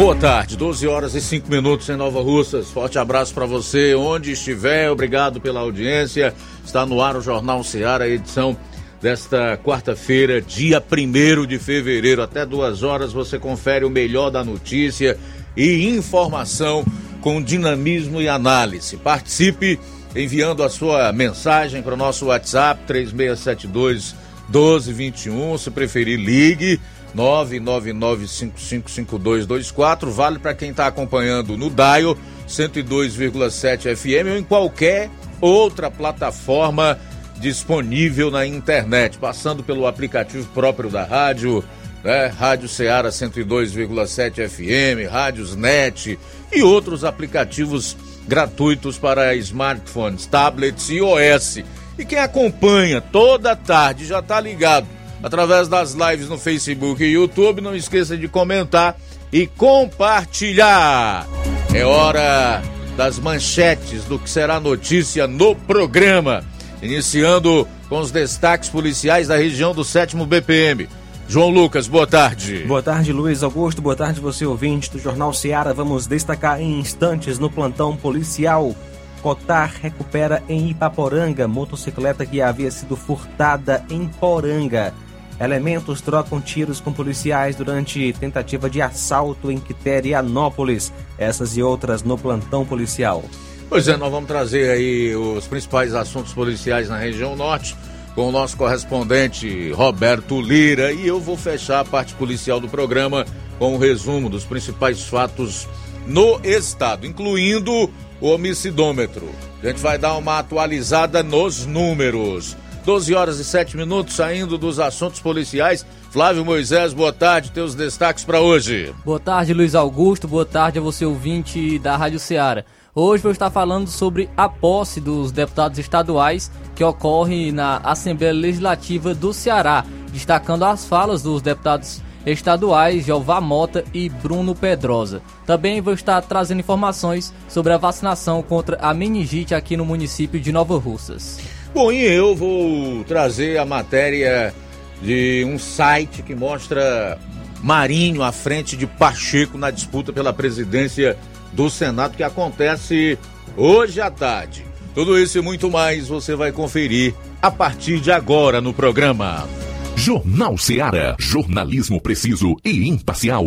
Boa tarde, 12 horas e 5 minutos em Nova Russas. Forte abraço para você, onde estiver. Obrigado pela audiência. Está no ar o Jornal Ceará, edição desta quarta-feira, dia 1 de fevereiro. Até duas horas você confere o melhor da notícia e informação com dinamismo e análise. Participe enviando a sua mensagem para o nosso WhatsApp 3672 1221. Se preferir, ligue 999555224. Vale para quem está acompanhando no Dial 102,7 FM ou em qualquer outra plataforma disponível na internet, passando pelo aplicativo próprio da rádio, né? Rádio Ceará 102,7 FM, Rádios Net e outros aplicativos gratuitos para smartphones, tablets e OS. E quem acompanha toda tarde já está ligado através das lives no Facebook e YouTube. Não esqueça de comentar e compartilhar. É hora das manchetes do que será notícia no programa. Iniciando com os destaques policiais da região do 7 BPM. João Lucas, boa tarde. Boa tarde, Luiz Augusto. Boa tarde, você ouvinte do Jornal Seara. Vamos destacar em instantes no plantão policial. Cotar recupera em Ipaporanga motocicleta que havia sido furtada em Poranga. Elementos trocam tiros com policiais durante tentativa de assalto em Quiterianópolis. Essas e outras no plantão policial. Pois é, nós vamos trazer aí os principais assuntos policiais na região norte com o nosso correspondente Roberto Lira e eu vou fechar a parte policial do programa com um resumo dos principais fatos no estado, incluindo o homicidômetro. A gente vai dar uma atualizada nos números. 12 horas e 7 minutos, saindo dos assuntos policiais. Flávio Moisés, boa tarde, teus destaques para hoje. Boa tarde, Luiz Augusto, boa tarde a você ouvinte da Rádio Ceará. Hoje vou estar falando sobre a posse dos deputados estaduais que ocorre na Assembleia Legislativa do Ceará, destacando as falas dos deputados estaduais Jeová Mota e Bruno Pedrosa. Também vou estar trazendo informações sobre a vacinação contra a meningite aqui no município de Nova Russas. Bom, e eu vou trazer a matéria de um site que mostra Marinho à frente de Pacheco na disputa pela presidência do Senado que acontece hoje à tarde. Tudo isso e muito mais você vai conferir a partir de agora no programa. Jornal Ceará, jornalismo preciso e imparcial.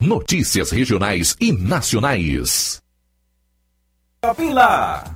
Notícias regionais e nacionais. Shopping Lá.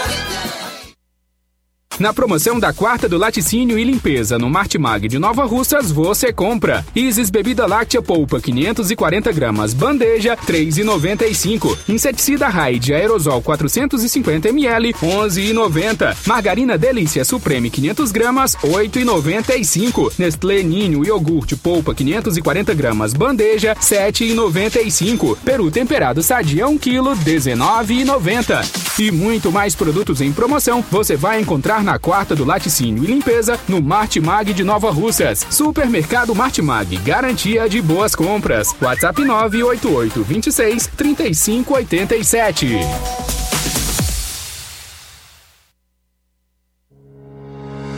Na promoção da quarta do laticínio e limpeza no Martimag de Nova Russas, você compra. Isis Bebida Láctea Polpa 540 gramas, bandeja 3,95. Inseticida Raid Aerosol 450 ml 11,90. Margarina Delícia Supreme 500 gramas 8,95. Nestlé Ninho iogurte polpa 540 gramas, bandeja 7,95. Peru temperado sadia 1 kg 19,90. E muito mais produtos em promoção você vai encontrar na quarta do laticínio e limpeza no Martimag de Nova Russas. Supermercado Martimag, garantia de boas compras. WhatsApp 988 26 3587.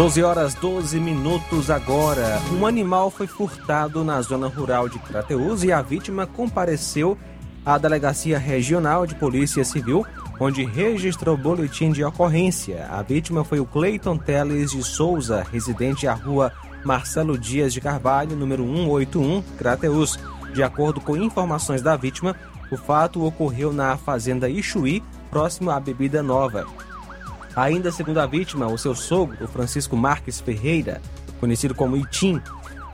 Doze horas 12 minutos agora. Um animal foi furtado na zona rural de Crateús e a vítima compareceu à Delegacia Regional de Polícia Civil, onde registrou boletim de ocorrência. A vítima foi o Cleiton Teles de Souza, residente à rua Marcelo Dias de Carvalho, número 181, Crateús. De acordo com informações da vítima, o fato ocorreu na fazenda Ichuí, próximo à Bebida Nova. Ainda segundo a vítima, o seu sogro, Francisco Marques Ferreira, conhecido como Itim,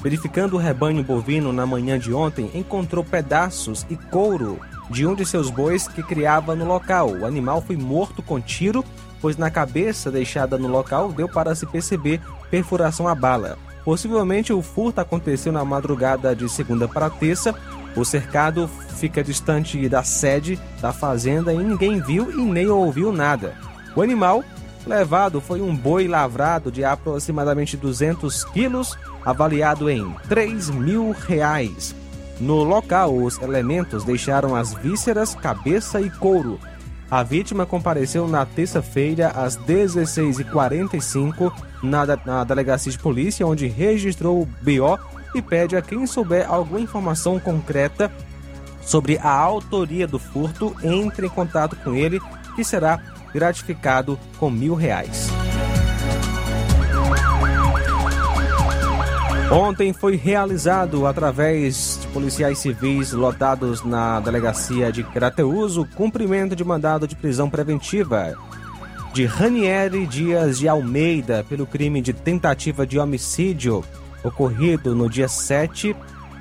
verificando o rebanho bovino na manhã de ontem, encontrou pedaços e couro de um de seus bois que criava no local. O animal foi morto com tiro, pois na cabeça deixada no local deu para se perceber perfuração a bala. Possivelmente o furto aconteceu na madrugada de segunda para terça. O cercado fica distante da sede da fazenda e ninguém viu e nem ouviu nada. O animal levado foi um boi lavrado de aproximadamente 200 quilos, avaliado em 3 mil reais. No local, os elementos deixaram as vísceras, cabeça e couro. A vítima compareceu na terça-feira às 16h45 na, na delegacia de polícia, onde registrou o BO e pede a quem souber alguma informação concreta sobre a autoria do furto, entre em contato com ele, que será gratificado com mil reais. Ontem foi realizado, através de policiais civis lotados na delegacia de Crateus, o cumprimento de mandado de prisão preventiva de Ranieri Dias de Almeida pelo crime de tentativa de homicídio ocorrido no dia 7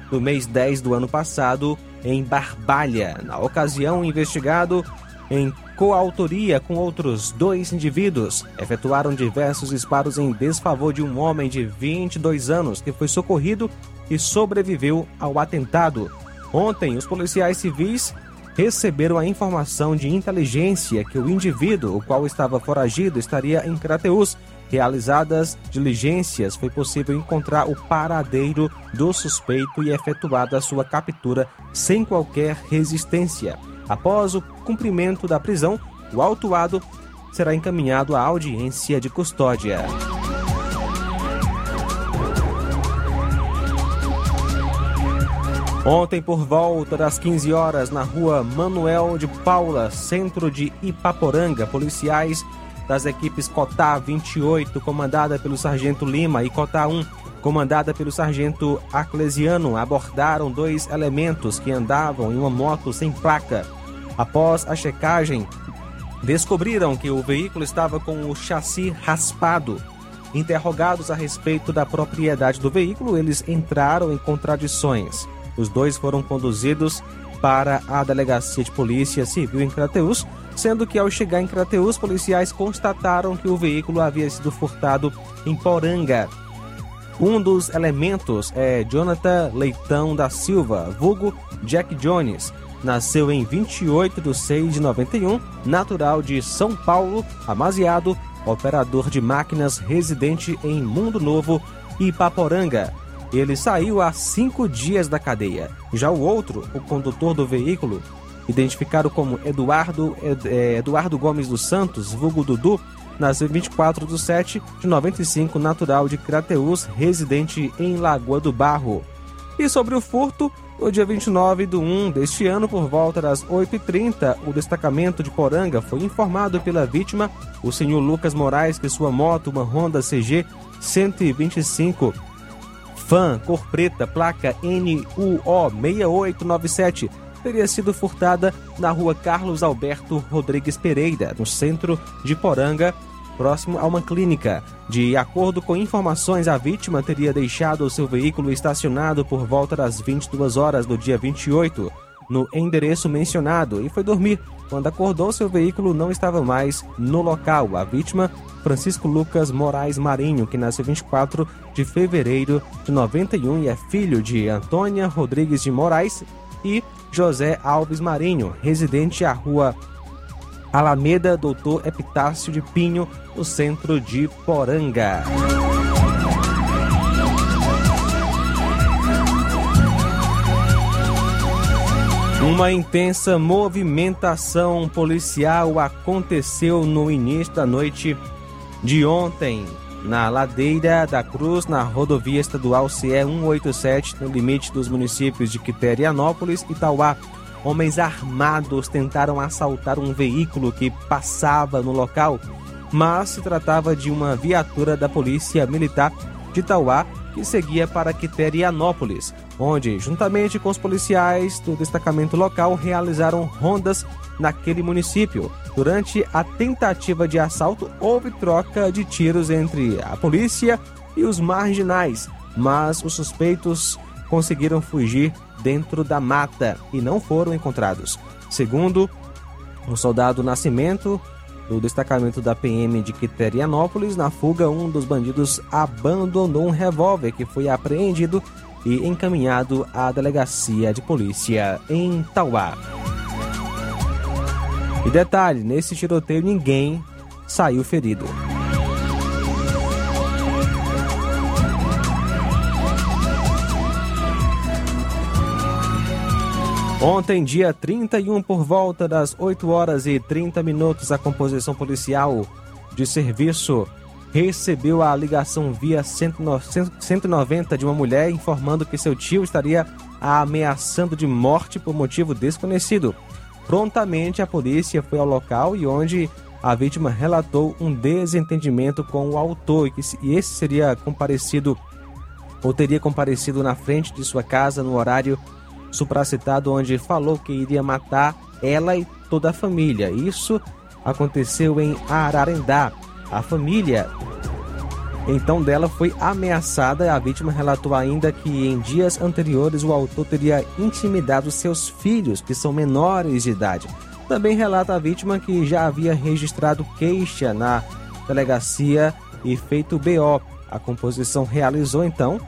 do mês 10 do ano passado em Barbalha. Na ocasião, o investigado em coautoria com outros dois indivíduos, efetuaram diversos disparos em desfavor de um homem de 22 anos que foi socorrido e sobreviveu ao atentado. Ontem, os policiais civis receberam a informação de inteligência que o indivíduo, o qual estava foragido, estaria em Crateus Realizadas diligências, foi possível encontrar o paradeiro do suspeito e efetuada a sua captura sem qualquer resistência. Após o cumprimento da prisão, o autuado será encaminhado à audiência de custódia. Ontem, por volta das 15 horas, na rua Manuel de Paula, centro de Ipaporanga, policiais das equipes Cotá 28, comandada pelo Sargento Lima, e Cotá 1, comandada pelo Sargento Arclesiano, abordaram dois elementos que andavam em uma moto sem placa. Após a checagem, descobriram que o veículo estava com o chassi raspado. Interrogados a respeito da propriedade do veículo, eles entraram em contradições. Os dois foram conduzidos para a delegacia de polícia civil em Crateus, sendo que ao chegar em Crateus, policiais constataram que o veículo havia sido furtado em Poranga. Um dos elementos é Jonathan Leitão da Silva, vulgo Jack Jones. Nasceu em 28 de 6 de 91, natural de São Paulo, amaziado, operador de máquinas residente em Mundo Novo e Paporanga. Ele saiu há cinco dias da cadeia. Já o outro, o condutor do veículo, identificado como Eduardo, é, Eduardo Gomes dos Santos, vulgo Dudu, nasceu em 24 de 7 de 95, natural de Crateus, residente em Lagoa do Barro. E sobre o furto, no dia 29 de 1 deste ano, por volta das 8h30, o destacamento de Poranga foi informado pela vítima, o senhor Lucas Moraes, que sua moto, uma Honda CG 125 Fan, cor preta, placa NUO6897, teria sido furtada na rua Carlos Alberto Rodrigues Pereira, no centro de Poranga, próximo a uma clínica. De acordo com informações, a vítima teria deixado o seu veículo estacionado por volta das 22 horas do dia 28 no endereço mencionado e foi dormir. Quando acordou, seu veículo não estava mais no local. A vítima, Francisco Lucas Moraes Marinho, que nasceu 24 de fevereiro de 91 e é filho de Antônia Rodrigues de Moraes e José Alves Marinho, residente à rua Alameda Doutor Epitácio de Pinho, no centro de Poranga. Uma intensa movimentação policial aconteceu no início da noite de ontem, na Ladeira da Cruz, na rodovia estadual CE 187, no limite dos municípios de Quiterianópolis e Tauá. Homens armados tentaram assaltar um veículo que passava no local, mas se tratava de uma viatura da Polícia Militar de Tauá que seguia para Quiterianópolis, onde, juntamente com os policiais do destacamento local, realizaram rondas naquele município. Durante a tentativa de assalto, houve troca de tiros entre a polícia e os marginais, mas os suspeitos conseguiram fugir dentro da mata e não foram encontrados. Segundo o soldado Nascimento, do destacamento da PM de Quiterianópolis, na fuga, um dos bandidos abandonou um revólver que foi apreendido e encaminhado à delegacia de polícia em Tauá. E detalhe: nesse tiroteio ninguém saiu ferido. Ontem, dia 31, por volta das 8 horas e 30 minutos, a composição policial de serviço recebeu a ligação via 190 de uma mulher informando que seu tio estaria ameaçando de morte por motivo desconhecido. Prontamente, a polícia foi ao local e onde a vítima relatou um desentendimento com o autor e esse seria comparecido ou teria comparecido na frente de sua casa no horário supracitado, onde falou que iria matar ela e toda a família. Isso aconteceu em Ararendá. A família então dela foi ameaçada. A vítima relatou ainda que em dias anteriores o autor teria intimidado seus filhos, que são menores de idade. Também relata a vítima que já havia registrado queixa na delegacia e feito BO. A composição realizou então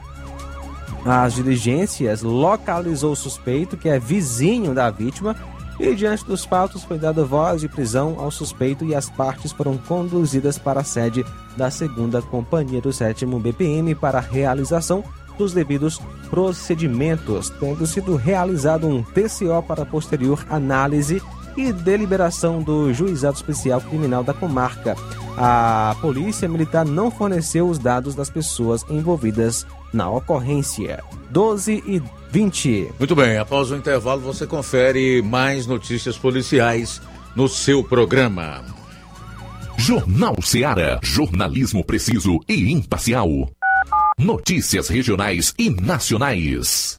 as diligências, localizou o suspeito, que é vizinho da vítima, E diante dos fatos foi dada voz de prisão ao suspeito e as partes foram conduzidas para a sede da segunda Companhia do 7 BPM para a realização dos devidos procedimentos, tendo sido realizado um TCO para posterior análise e deliberação do Juizado Especial Criminal da Comarca. A Polícia Militar não forneceu os dados das pessoas envolvidas na ocorrência. 12 e 20. Muito bem, após o intervalo você confere mais notícias policiais no seu programa. Jornal Seara. Jornalismo preciso e imparcial. Notícias regionais e nacionais.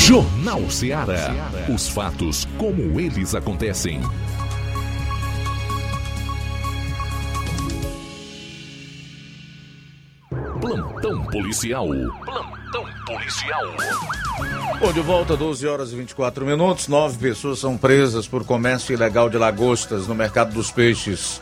Jornal Ceará. Os fatos como eles acontecem. Plantão policial. Plantão policial. Bom, de volta, 12 horas e 24 minutos. Nove pessoas são presas por comércio ilegal de lagostas no mercado dos peixes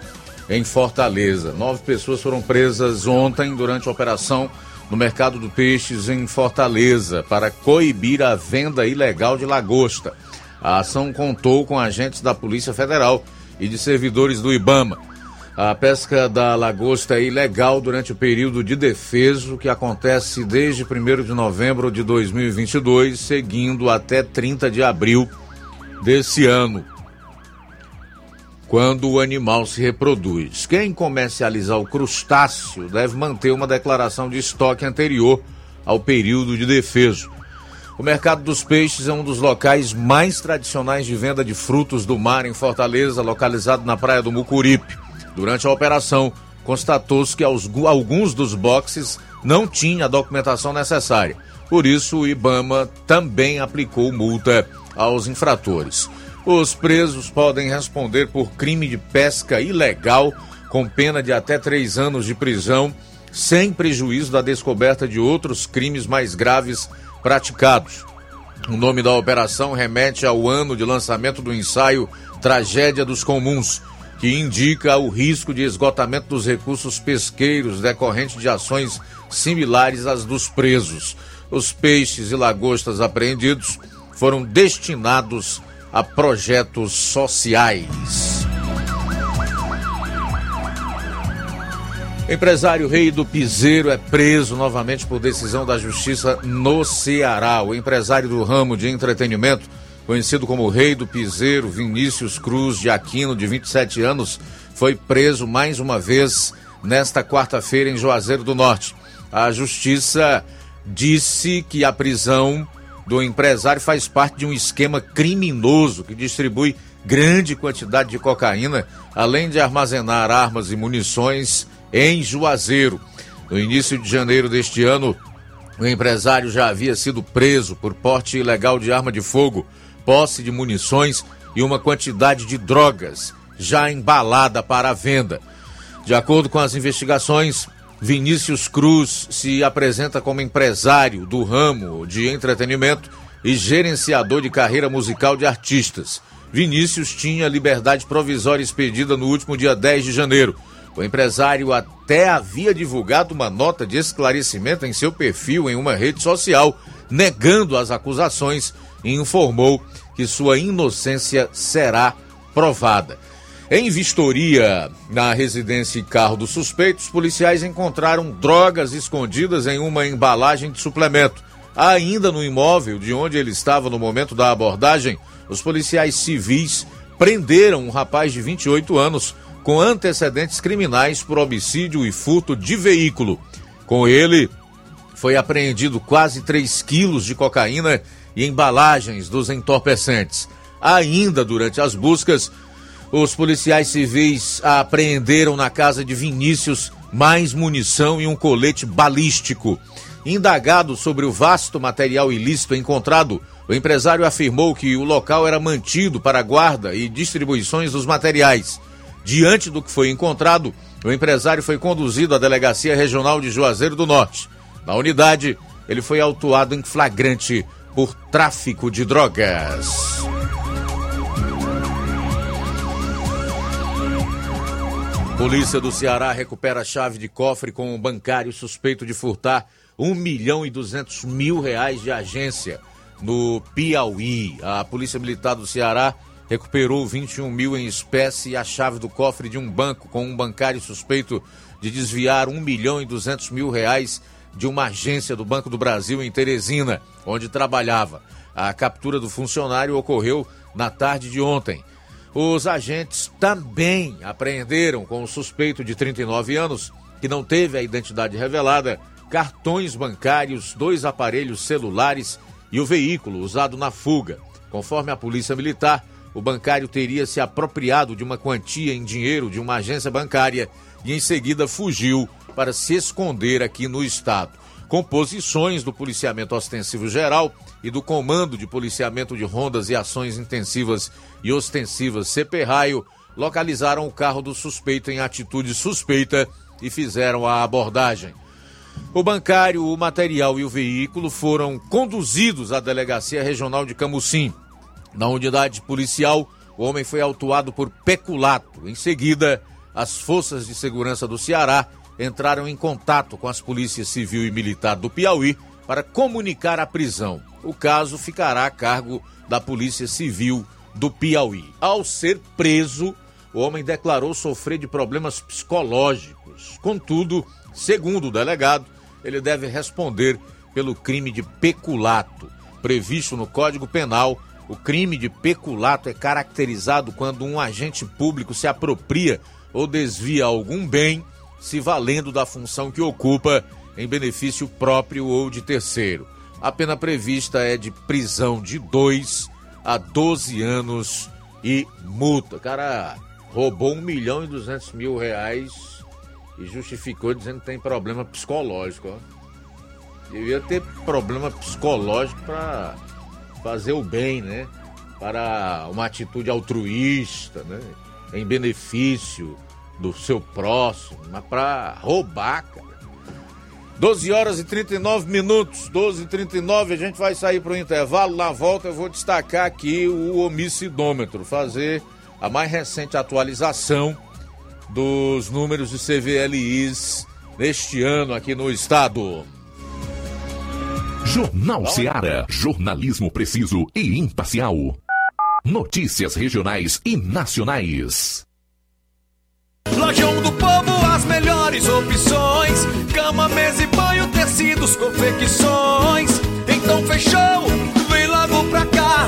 em Fortaleza. Nove pessoas foram presas ontem durante a operação no mercado do peixes em Fortaleza para coibir a venda ilegal de lagosta. A ação contou com agentes da Polícia Federal e de servidores do IBAMA. A pesca da lagosta é ilegal durante o período de defeso, que acontece desde 1 de novembro de 2022, seguindo até 30 de abril desse ano, quando o animal se reproduz. Quem comercializar o crustáceo deve manter uma declaração de estoque anterior ao período de defeso. O mercado dos peixes é um dos locais mais tradicionais de venda de frutos do mar em Fortaleza, localizado na praia do Mucuripe. Durante a operação, constatou-se que alguns dos boxes não tinham a documentação necessária. Por isso, o Ibama também aplicou multa aos infratores. Os presos podem responder por crime de pesca ilegal, com pena de até três anos de prisão, sem prejuízo da descoberta de outros crimes mais graves praticados. O nome da operação remete ao ano de lançamento do ensaio Tragédia dos Comuns, que indica o risco de esgotamento dos recursos pesqueiros decorrente de ações similares às dos presos. Os peixes e lagostas apreendidos foram destinados a projetos sociais. Empresário Rei do Piseiro é preso novamente por decisão da Justiça no Ceará. O empresário do ramo de entretenimento, conhecido como Rei do Piseiro, Vinícius Cruz de Aquino, de 27 anos, foi preso mais uma vez nesta quarta-feira em Juazeiro do Norte. A Justiça disse que a prisão do empresário faz parte de um esquema criminoso que distribui grande quantidade de cocaína, além de armazenar armas e munições em Juazeiro. No início de janeiro deste ano, o empresário já havia sido preso por porte ilegal de arma de fogo, posse de munições e uma quantidade de drogas já embalada para a venda. De acordo com as investigações, Vinícius Cruz se apresenta como empresário do ramo de entretenimento e gerenciador de carreira musical de artistas. Vinícius tinha liberdade provisória expedida no último dia 10 de janeiro. O empresário até havia divulgado uma nota de esclarecimento em seu perfil em uma rede social, negando as acusações e informou que sua inocência será provada. Em vistoria na residência e carro dos suspeitos, policiais encontraram drogas escondidas em uma embalagem de suplemento. Ainda no imóvel de onde ele estava no momento da abordagem, os policiais civis prenderam um rapaz de 28 anos com antecedentes criminais por homicídio e furto de veículo. Com ele, foi apreendido quase 3 quilos de cocaína e embalagens dos entorpecentes. Ainda durante as buscas, os policiais civis apreenderam na casa de Vinícius mais munição e um colete balístico. Indagado sobre o vasto material ilícito encontrado, o empresário afirmou que o local era mantido para guarda e distribuições dos materiais. Diante do que foi encontrado, o empresário foi conduzido à Delegacia Regional de Juazeiro do Norte. Na unidade, ele foi autuado em flagrante por tráfico de drogas. Polícia do Ceará recupera chave de cofre com um bancário suspeito de furtar 1 milhão e 200 mil reais de agência no Piauí. A Polícia Militar do Ceará recuperou 21 mil em espécie e a chave do cofre de um banco com um bancário suspeito de desviar 1 milhão e 200 mil reais de uma agência do Banco do Brasil em Teresina, onde trabalhava. A captura do funcionário ocorreu na tarde de ontem. Os agentes também apreenderam com o suspeito de 39 anos, que não teve a identidade revelada, cartões bancários, dois aparelhos celulares e o veículo usado na fuga. Conforme a Polícia Militar, o bancário teria se apropriado de uma quantia em dinheiro de uma agência bancária e em seguida fugiu para se esconder aqui no estado. Composições do Policiamento Ostensivo Geral e do Comando de Policiamento de Rondas e Ações Intensivas e Ostensivas CP Raio localizaram o carro do suspeito em atitude suspeita e fizeram a abordagem. O bancário, o material e o veículo foram conduzidos à Delegacia Regional de Camusim. Na unidade policial, o homem foi autuado por peculato. Em seguida, as forças de segurança do Ceará entraram em contato com as polícias civil e militar do Piauí para comunicar a prisão. O caso ficará a cargo da Polícia Civil do Piauí. Ao ser preso, o homem declarou sofrer de problemas psicológicos. Contudo, segundo o delegado, ele deve responder pelo crime de peculato. Previsto no Código Penal, o crime de peculato é caracterizado quando um agente público se apropria ou desvia algum bem se valendo da função que ocupa em benefício próprio ou de terceiro. A pena prevista é de prisão de 2 a 12 anos e multa. Cara roubou 1 milhão e 200 mil reais e justificou dizendo que tem problema psicológico. Ó. Devia ter problema psicológico para fazer o bem, né? Para uma atitude altruísta, né? Em benefício do seu próximo, mas para roubar, cara. 12 horas e 39 minutos, 12 e 39 a gente vai sair para o intervalo. Na volta eu vou destacar aqui o homicidômetro, fazer a mais recente atualização dos números de CVLIs neste ano aqui no estado. Jornal Seara. Jornalismo preciso e imparcial. Notícias regionais e nacionais. Lojão do Povo, as melhores opções: cama, mesa e banho, tecidos, confecções. Então fechou, vem logo pra cá.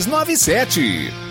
62 3297.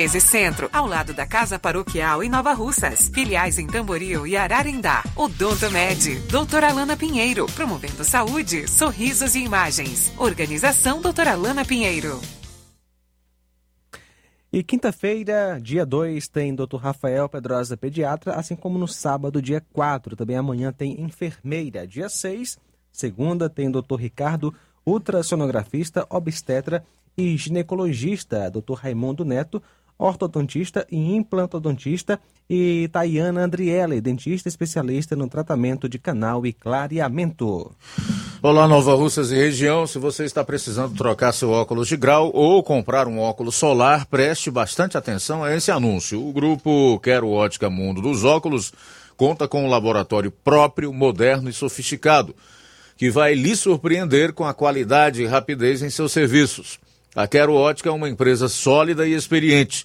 13 Centro, ao lado da Casa Paroquial em Nova Russas. Filiais em Tamboril e Ararindá. Odonto Med, doutora Alana Pinheiro, promovendo saúde, sorrisos e imagens. Organização doutora Alana Pinheiro. E quinta-feira, dia 2, tem Dr. Rafael Pedrosa, pediatra, assim como no sábado, dia 4. Também amanhã tem enfermeira. Dia 6, segunda, tem Dr. Ricardo, ultrassonografista, obstetra e ginecologista, Dr. Raimundo Neto, ortodontista e implantodontista, e Tayana Andriele, dentista especialista no tratamento de canal e clareamento. Olá, Nova Russas e região. Se você está precisando trocar seu óculos de grau ou comprar um óculos solar, preste bastante atenção a esse anúncio. O grupo Quero Ótica Mundo dos Óculos conta com um laboratório próprio, moderno e sofisticado, que vai lhe surpreender com a qualidade e rapidez em seus serviços. A Quero Ótica é uma empresa sólida e experiente,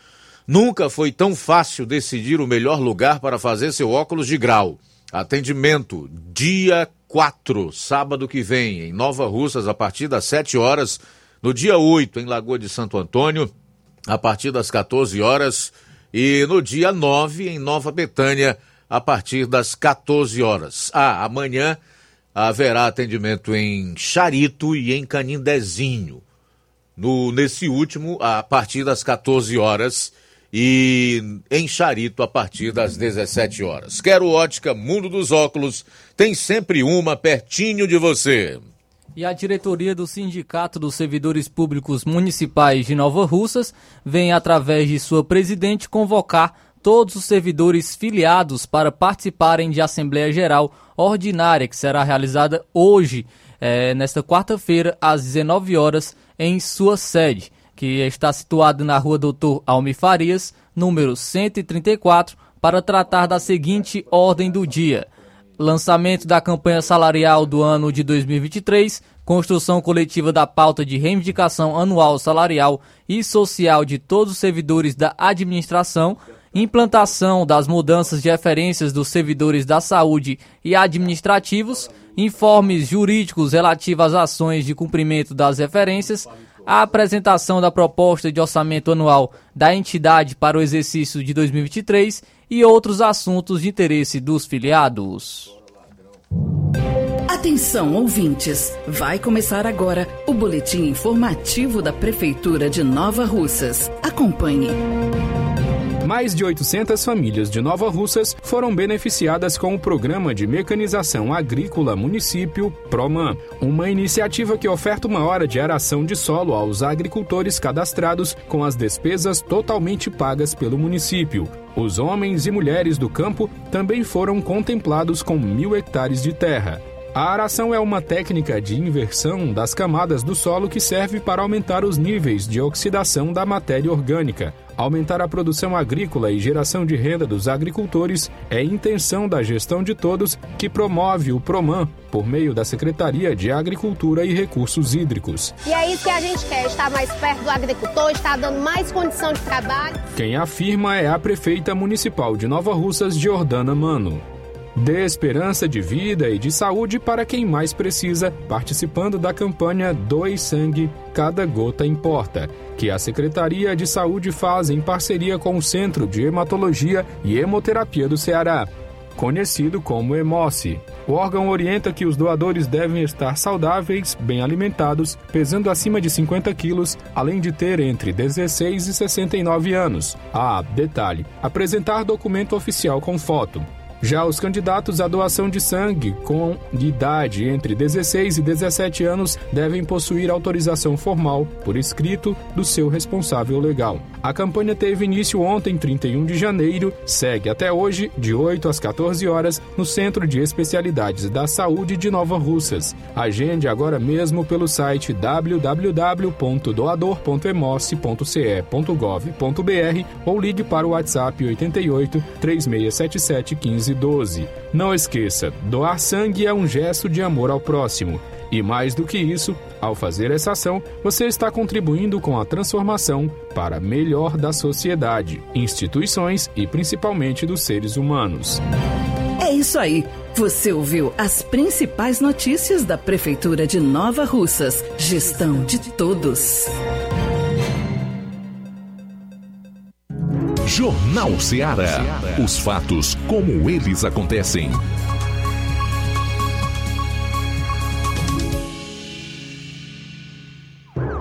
nunca foi tão fácil decidir o melhor lugar para fazer seu óculos de grau. Atendimento dia 4, sábado que vem, em Nova Russas, a partir das 7 horas. No dia 8, em Lagoa de Santo Antônio, a partir das 14 horas. E no dia 9, em Nova Betânia, a partir das 14 horas. Ah, amanhã haverá atendimento em Charito e em Canindezinho. No, nesse último, a partir das 14 horas e em Charito a partir das 17 horas. Quero ótica Mundo dos Óculos, tem sempre uma pertinho de você. E a diretoria do Sindicato dos Servidores Públicos Municipais de Nova Russas vem, através de sua presidente, convocar todos os servidores filiados para participarem de Assembleia Geral Ordinária, que será realizada hoje, é, nesta quarta-feira, às 19 horas, em sua sede, que está situada na rua Doutor Almi Farias, número 134, para tratar da seguinte ordem do dia. Lançamento da campanha salarial do ano de 2023, construção coletiva da pauta de reivindicação anual salarial e social de todos os servidores da administração, implantação das mudanças de referências dos servidores da saúde e administrativos, informes jurídicos relativos às ações de cumprimento das referências, a apresentação da proposta de orçamento anual da entidade para o exercício de 2023 e outros assuntos de interesse dos filiados. Atenção, ouvintes! Vai começar agora o boletim informativo da Prefeitura de Nova Russas. Acompanhe. Mais de 800 famílias de Nova Russas foram beneficiadas com o Programa de Mecanização Agrícola Município PROMAN, uma iniciativa que oferta uma hora de aração de solo aos agricultores cadastrados com as despesas totalmente pagas pelo município. Os homens e mulheres do campo também foram contemplados com mil hectares de terra. A aração é uma técnica de inversão das camadas do solo que serve para aumentar os níveis de oxidação da matéria orgânica. Aumentar a produção agrícola e geração de renda dos agricultores é intenção da gestão de todos que promove o PROMAN por meio da Secretaria de Agricultura e Recursos Hídricos. E é isso que a gente quer, estar mais perto do agricultor, estar dando mais condição de trabalho. Quem afirma é a prefeita municipal de Nova Russas, Jordana Mano. Dê esperança de vida e de saúde para quem mais precisa, participando da campanha Doe Sangue, Cada Gota Importa, que a Secretaria de Saúde faz em parceria com o Centro de Hematologia e Hemoterapia do Ceará, conhecido como Hemoce. O órgão orienta que os doadores devem estar saudáveis, bem alimentados, pesando acima de 50 quilos, além de ter entre 16 e 69 anos. Ah, detalhe: apresentar documento oficial com foto. Já os candidatos à doação de sangue com idade entre 16 e 17 anos devem possuir autorização formal, por escrito, do seu responsável legal. A campanha teve início ontem, 31 de janeiro, segue até hoje, de 8 às 14 horas, no Centro de Especialidades da Saúde de Nova Russas. Agende agora mesmo pelo site www.doador.emoce.ce.gov.br ou ligue para o WhatsApp 88 3677 1512. Não esqueça, doar sangue é um gesto de amor ao próximo. E mais do que isso, ao fazer essa ação, você está contribuindo com a transformação para melhor da sociedade, instituições e principalmente dos seres humanos. É isso aí. Você ouviu as principais notícias da Prefeitura de Nova Russas. Gestão de todos. Jornal Ceará. Os fatos como eles acontecem.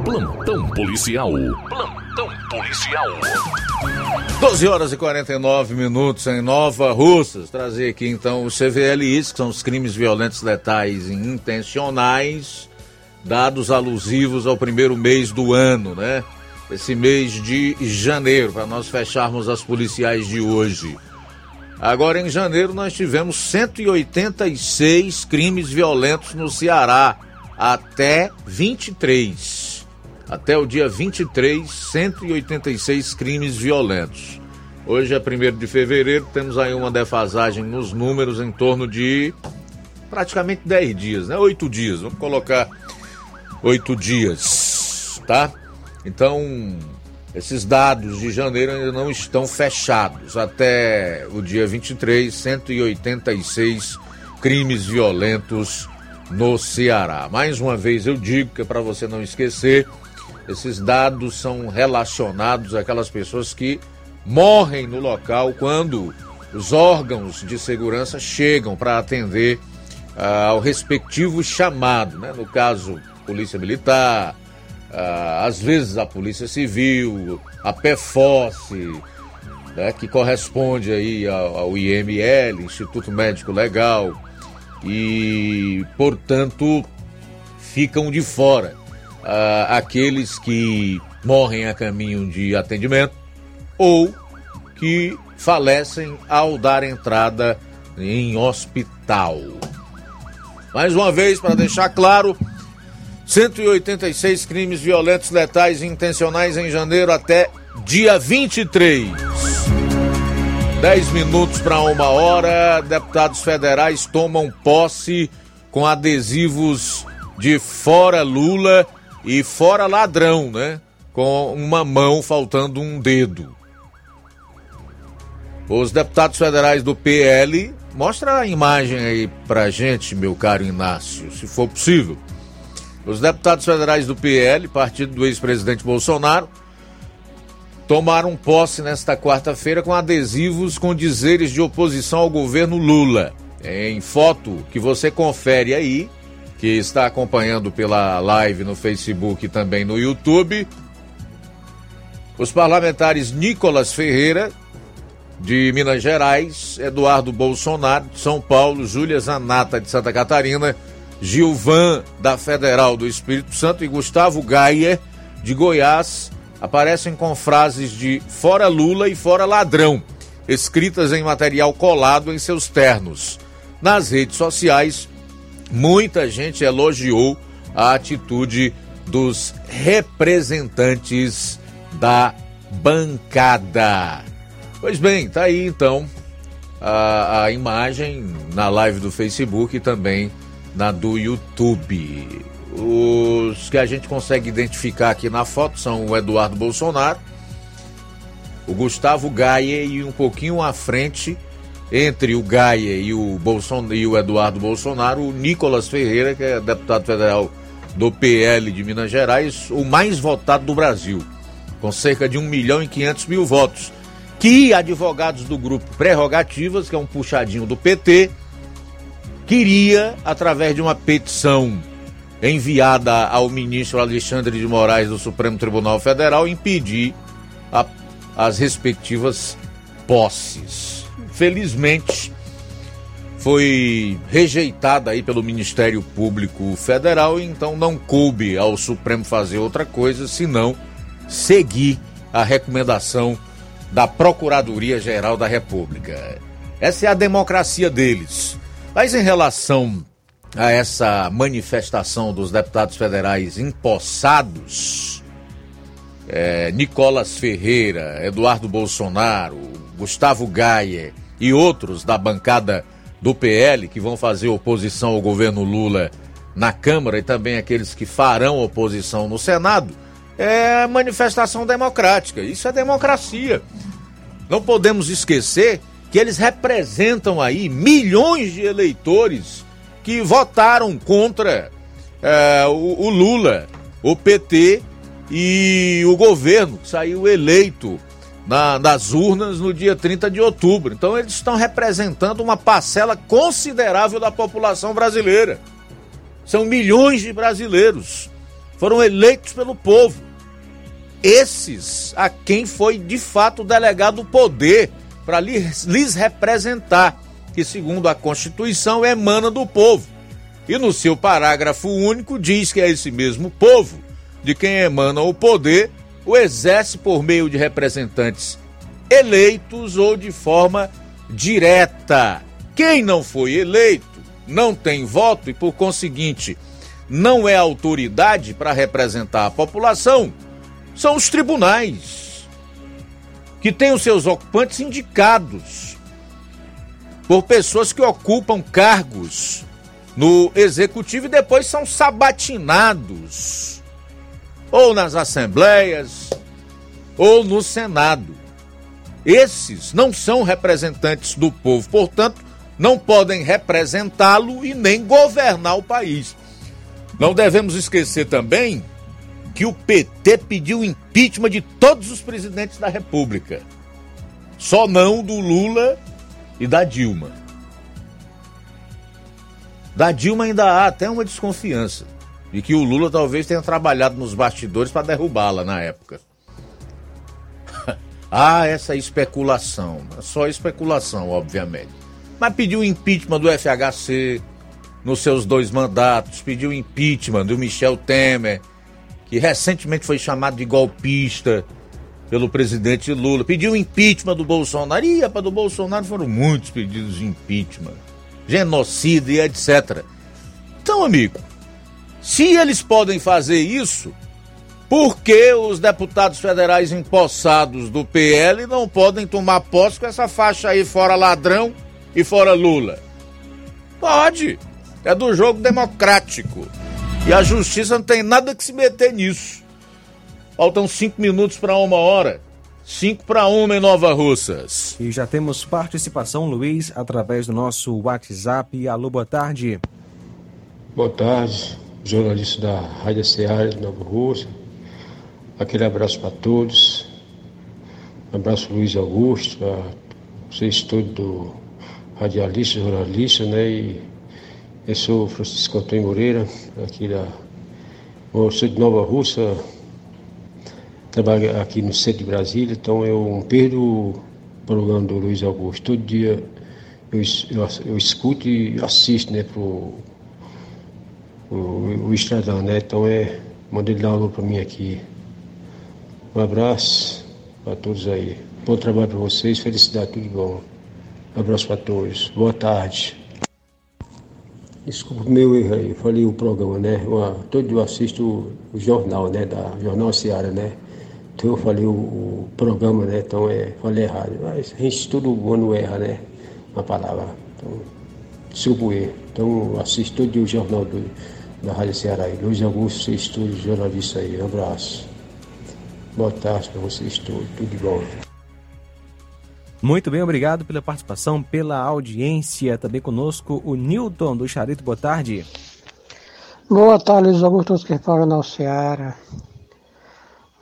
Plantão policial. Plantão policial. 12 horas e 49 minutos em Nova Russas. Trazer aqui então os CVLIs, que são os crimes violentos letais e intencionais, dados alusivos ao primeiro mês do ano, né? Esse mês de janeiro, para nós fecharmos as policiais de hoje. Agora em janeiro nós tivemos 186 crimes violentos no Ceará, até 23 até o dia 23, 186 crimes violentos. Hoje é 1 de fevereiro, temos aí uma defasagem nos números em torno de praticamente 10 dias, né? 8 dias, vamos colocar 8 dias, tá? Então, esses dados de janeiro ainda não estão fechados. Até o dia 23, 186 crimes violentos no Ceará. Mais uma vez eu digo que é para você não esquecer, esses dados são relacionados àquelas pessoas que morrem no local quando os órgãos de segurança chegam para atender ah, ao respectivo chamado, né? no caso, Polícia Militar, ah, às vezes a Polícia Civil, a PFOSSE, né? que corresponde aí ao, ao IML, Instituto Médico Legal, e, portanto, ficam de fora uh, aqueles que morrem a caminho de atendimento ou que falecem ao dar entrada em hospital. Mais uma vez, para deixar claro, 186 crimes violentos, letais intencionais em janeiro até dia 23. 10 minutos para uma hora, deputados federais tomam posse com adesivos de Fora Lula e fora ladrão, né? Com uma mão faltando um dedo. Os deputados federais do PL, mostra a imagem aí pra gente, meu caro Inácio, se for possível. Os deputados federais do PL, partido do ex-presidente Bolsonaro, tomaram posse nesta quarta-feira com adesivos com dizeres de oposição ao governo Lula. Em foto que você confere aí, que está acompanhando pela live no Facebook e também no YouTube. Os parlamentares Nicolas Ferreira, de Minas Gerais, Eduardo Bolsonaro, de São Paulo, Júlia Zanata, de Santa Catarina, Gilvan, da Federal do Espírito Santo e Gustavo Gaia, de Goiás, aparecem com frases de fora Lula e fora ladrão, escritas em material colado em seus ternos. Nas redes sociais, muita gente elogiou a atitude dos representantes da bancada. Pois bem, tá aí então a, a imagem na live do Facebook e também na do YouTube. Os que a gente consegue identificar aqui na foto são o Eduardo Bolsonaro, o Gustavo Gaia e um pouquinho à frente, entre o Gaia e o, Bolson, e o Eduardo Bolsonaro, o Nicolas Ferreira, que é deputado federal do PL de Minas Gerais, o mais votado do Brasil, com cerca de 1 milhão e 500 mil votos, que advogados do grupo Prerrogativas, que é um puxadinho do PT, queria, através de uma petição enviada ao ministro Alexandre de Moraes do Supremo Tribunal Federal, impedir a, as respectivas posses. Felizmente, foi rejeitada aí pelo Ministério Público Federal, então não coube ao Supremo fazer outra coisa senão seguir a recomendação da Procuradoria Geral da República. Essa é a democracia deles. Mas em relação a essa manifestação dos deputados federais empossados, é, Nicolas Ferreira, Eduardo Bolsonaro, Gustavo Gaia e outros da bancada do PL que vão fazer oposição ao governo Lula na Câmara e também aqueles que farão oposição no Senado, é manifestação democrática. Isso é democracia. Não podemos esquecer que eles representam aí milhões de eleitores que votaram contra é, o, o Lula, o PT e o governo que saiu eleito na, nas urnas no dia 30 de outubro. Então eles estão representando uma parcela considerável da população brasileira. São milhões de brasileiros. Foram eleitos pelo povo. Esses a quem foi de fato delegado o poder para lhes, lhes representar, que segundo a Constituição emana do povo. E no seu parágrafo único diz que é esse mesmo povo de quem emana o poder o exerce por meio de representantes eleitos ou de forma direta. Quem não foi eleito não tem voto e, por conseguinte, não é autoridade para representar a população, são os tribunais, que têm os seus ocupantes indicados por pessoas que ocupam cargos no executivo e depois são sabatinados ou nas assembleias, ou no Senado. Esses não são representantes do povo, portanto, não podem representá-lo e nem governar o país. Não devemos esquecer também que o PT pediu impeachment de todos os presidentes da República, só não do Lula e da Dilma. Da Dilma ainda há até uma desconfiança de que o Lula talvez tenha trabalhado nos bastidores para derrubá-la na época. ah, essa especulação. Só especulação, obviamente. Mas pediu impeachment do FHC nos seus dois mandatos, pediu impeachment do Michel Temer, que recentemente foi chamado de golpista pelo presidente Lula, pediu impeachment do Bolsonaro. E para do Bolsonaro foram muitos pedidos de impeachment, genocídio e etc. Então, amigo, se eles podem fazer isso, por que os deputados federais empossados do PL não podem tomar posse com essa faixa aí, fora ladrão e fora Lula? Pode. É do jogo democrático. E a justiça não tem nada que se meter nisso. Faltam cinco minutos para uma hora. Cinco para uma em Nova Russas. E já temos participação, Luiz, através do nosso WhatsApp. Alô, boa tarde. Boa tarde jornalista da Rádio Ceará de Nova Rússia. Aquele abraço para todos. Um abraço Luiz Augusto, para vocês todos do radialista, jornalista, né? E eu sou Francisco Antônio Moreira, aqui da. Eu sou de Nova Rússia, trabalho aqui no centro de Brasília, então eu perdo o programa do Luiz Augusto. Todo dia eu, eu, eu escuto e assisto, né, pro o, o Estradão, né? Então é, mandei dar alô para mim aqui. Um abraço para todos aí. Bom trabalho para vocês, felicidade, tudo bom. Um abraço para todos. Boa tarde. Desculpa meu erro aí, falei o programa, né? Eu, todo dia eu assisto o, o jornal, né? Da Jornal Seara, né? Então eu falei o, o, programa, né? Então é, falei errado. Mas a gente todo ano erra, né? Uma palavra. Então, desculpa o erro. Então eu assisto todo dia o jornal do, da Rádio Ceará aí. Luiz Augusto, vocês todos jornalistas aí. Um abraço. Boa tarde para vocês todos. Tudo de bom. Muito bem, obrigado pela participação, pela audiência. Também conosco o Newton do Charito. Boa tarde. Boa tarde, Luiz Augusto, que fala na Ceará.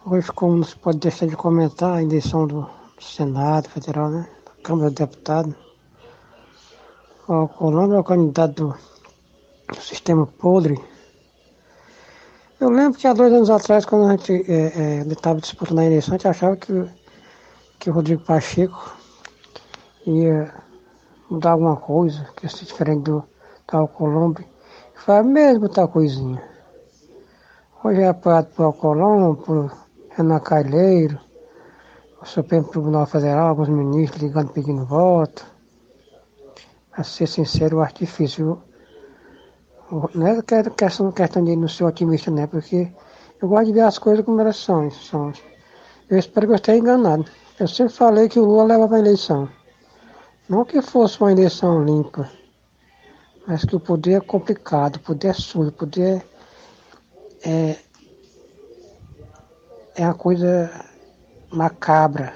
Hoje, como não se pode deixar de comentar a eleição do Senado Federal, né? Câmara dos Deputados. O Colombo é o candidato do, do sistema podre. Eu lembro que há dois anos atrás, quando a gente é, é, estava disputando a eleição, a gente achava que, que o Rodrigo Pacheco ia mudar alguma coisa, que ia ser diferente do tal Colombo. Foi a mesma tal coisinha. Hoje é apoiado por Alcolombo, por Renan Caileiro, o Supremo Tribunal Federal, alguns ministros ligando pedindo voto. Para ser sincero, acho difícil. Não é questão, questão de não ser otimista, né? Porque eu gosto de ver as coisas como elas são. são. Eu espero que eu esteja enganado. Eu sempre falei que o Lula leva para a eleição. Não que fosse uma eleição limpa, mas que o poder é complicado, o poder é sujo, o poder é, é uma coisa macabra.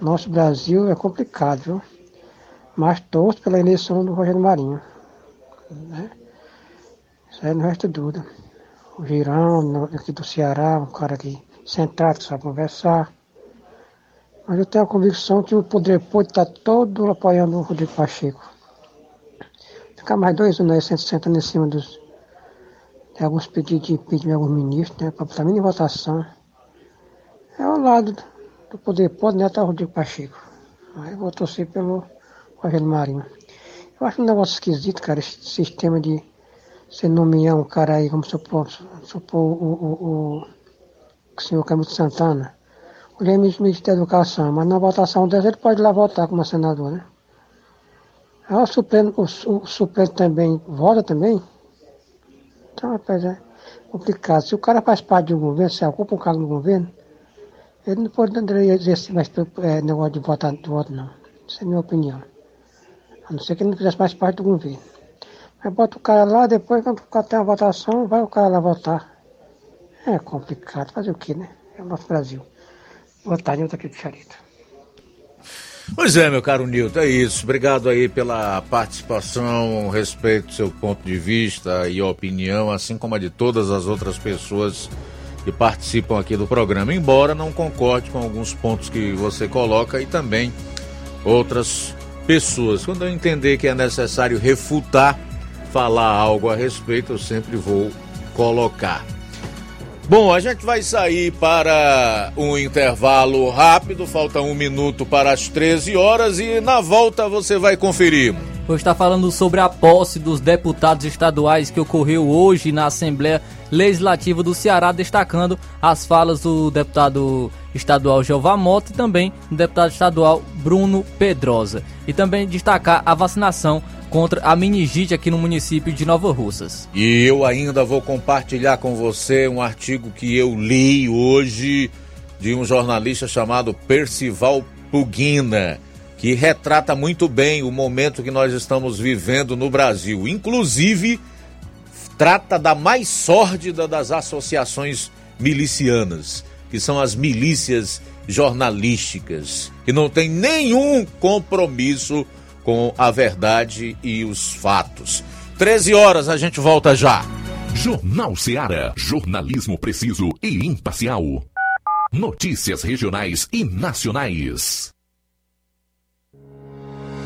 Nosso Brasil é complicado, viu? Mas torço pela eleição do Rogério Marinho. Né? Isso aí não resta dúvida. O Girão, aqui do Ceará, um cara aqui centrado, sabe conversar. Mas eu tenho a convicção que o poder pode estar todo apoiando o Rodrigo Pacheco. Ficar mais dois anos aí sentando em cima dos, de alguns pedidos de impeachment de alguns ministros, né, para botar em votação. É ao lado do poder pode, né, tá o Rodrigo Pacheco. Aí eu vou torcer pelo Rogério Marinho. Eu acho um negócio esquisito, cara, esse sistema de você nomear um cara aí, como supor, supor o, o, o, o senhor Camilo Santana ele é ministro da Educação, mas na votação dessa ele pode lá votar como senador, né? Aí o Supremo, o, o Supremo também vota também. Então, rapaz, é complicado. Se o cara faz parte de um governo, se ocupa um cargo no governo, ele não poderia exercer mais é, negócio de votar de voto, não. Essa é a minha opinião. A não ser que ele não fizesse mais parte do governo. Mas bota o cara lá, depois, quando tem a votação, vai o cara lá votar. É complicado. Fazer o quê, né? É o nosso Brasil. Boa tarde, tô aqui do Charito. Pois é, meu caro Nilton, é isso. Obrigado aí pela participação, respeito seu ponto de vista e opinião, assim como a de todas as outras pessoas que participam aqui do programa, embora não concorde com alguns pontos que você coloca e também outras pessoas. Quando eu entender que é necessário refutar, falar algo a respeito, eu sempre vou colocar. Bom, a gente vai sair para um intervalo rápido, falta um minuto para as 13 horas e na volta você vai conferir. Vou estar falando sobre a posse dos deputados estaduais que ocorreu hoje na Assembleia Legislativa do Ceará, destacando as falas do deputado estadual Jeová Mota e também do deputado estadual Bruno Pedrosa. E também destacar a vacinação contra a meningite aqui no município de Nova Russas. E eu ainda vou compartilhar com você um artigo que eu li hoje de um jornalista chamado Percival Pugina, que retrata muito bem o momento que nós estamos vivendo no Brasil. Inclusive, trata da mais sórdida das associações milicianas, que são as milícias jornalísticas, que não tem nenhum compromisso com a verdade e os fatos. 13 horas, a gente volta já. Jornal Seara. Jornalismo preciso e imparcial. Notícias regionais e nacionais.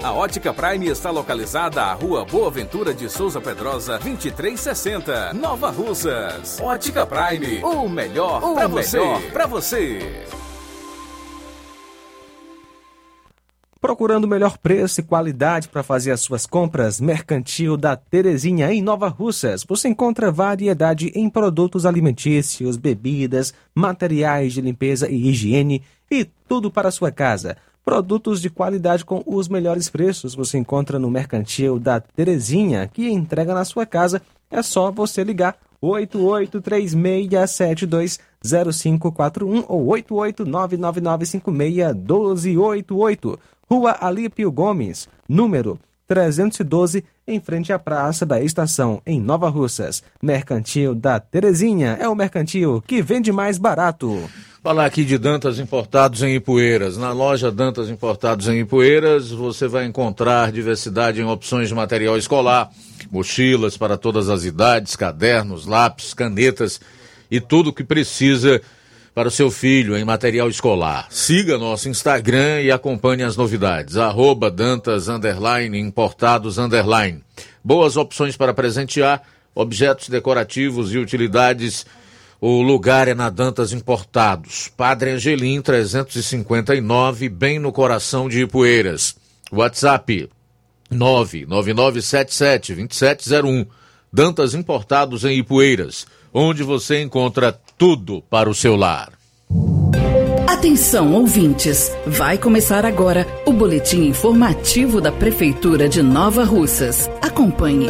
A Ótica Prime está localizada à Rua Boa Ventura de Souza Pedrosa, 2360, Nova Russas. Ótica Prime, o melhor para você. Pra você. Procurando o melhor preço e qualidade para fazer as suas compras, Mercantil da Terezinha em Nova Russas. Você encontra variedade em produtos alimentícios, bebidas, materiais de limpeza e higiene e tudo para a sua casa. Produtos de qualidade com os melhores preços você encontra no Mercantil da Terezinha, que entrega na sua casa. É só você ligar 8836720541 ou 88999561288. Rua Alípio Gomes, número 312, em frente à Praça da Estação, em Nova Russas. Mercantil da Terezinha é o mercantil que vende mais barato. Falar aqui de Dantas Importados em Ipueiras. Na loja Dantas Importados em Ipueiras, você vai encontrar diversidade em opções de material escolar, mochilas para todas as idades, cadernos, lápis, canetas e tudo o que precisa para o seu filho em material escolar. Siga nosso Instagram e acompanhe as novidades. Arroba Dantas underline, Importados underline. Boas opções para presentear, objetos decorativos e utilidades. O lugar é na Dantas Importados. Padre Angelim 359, bem no coração de Ipueiras. WhatsApp 999772701. Dantas Importados em Ipueiras, onde você encontra tudo para o seu lar. Atenção, ouvintes! Vai começar agora o boletim informativo da Prefeitura de Nova Russas. Acompanhe.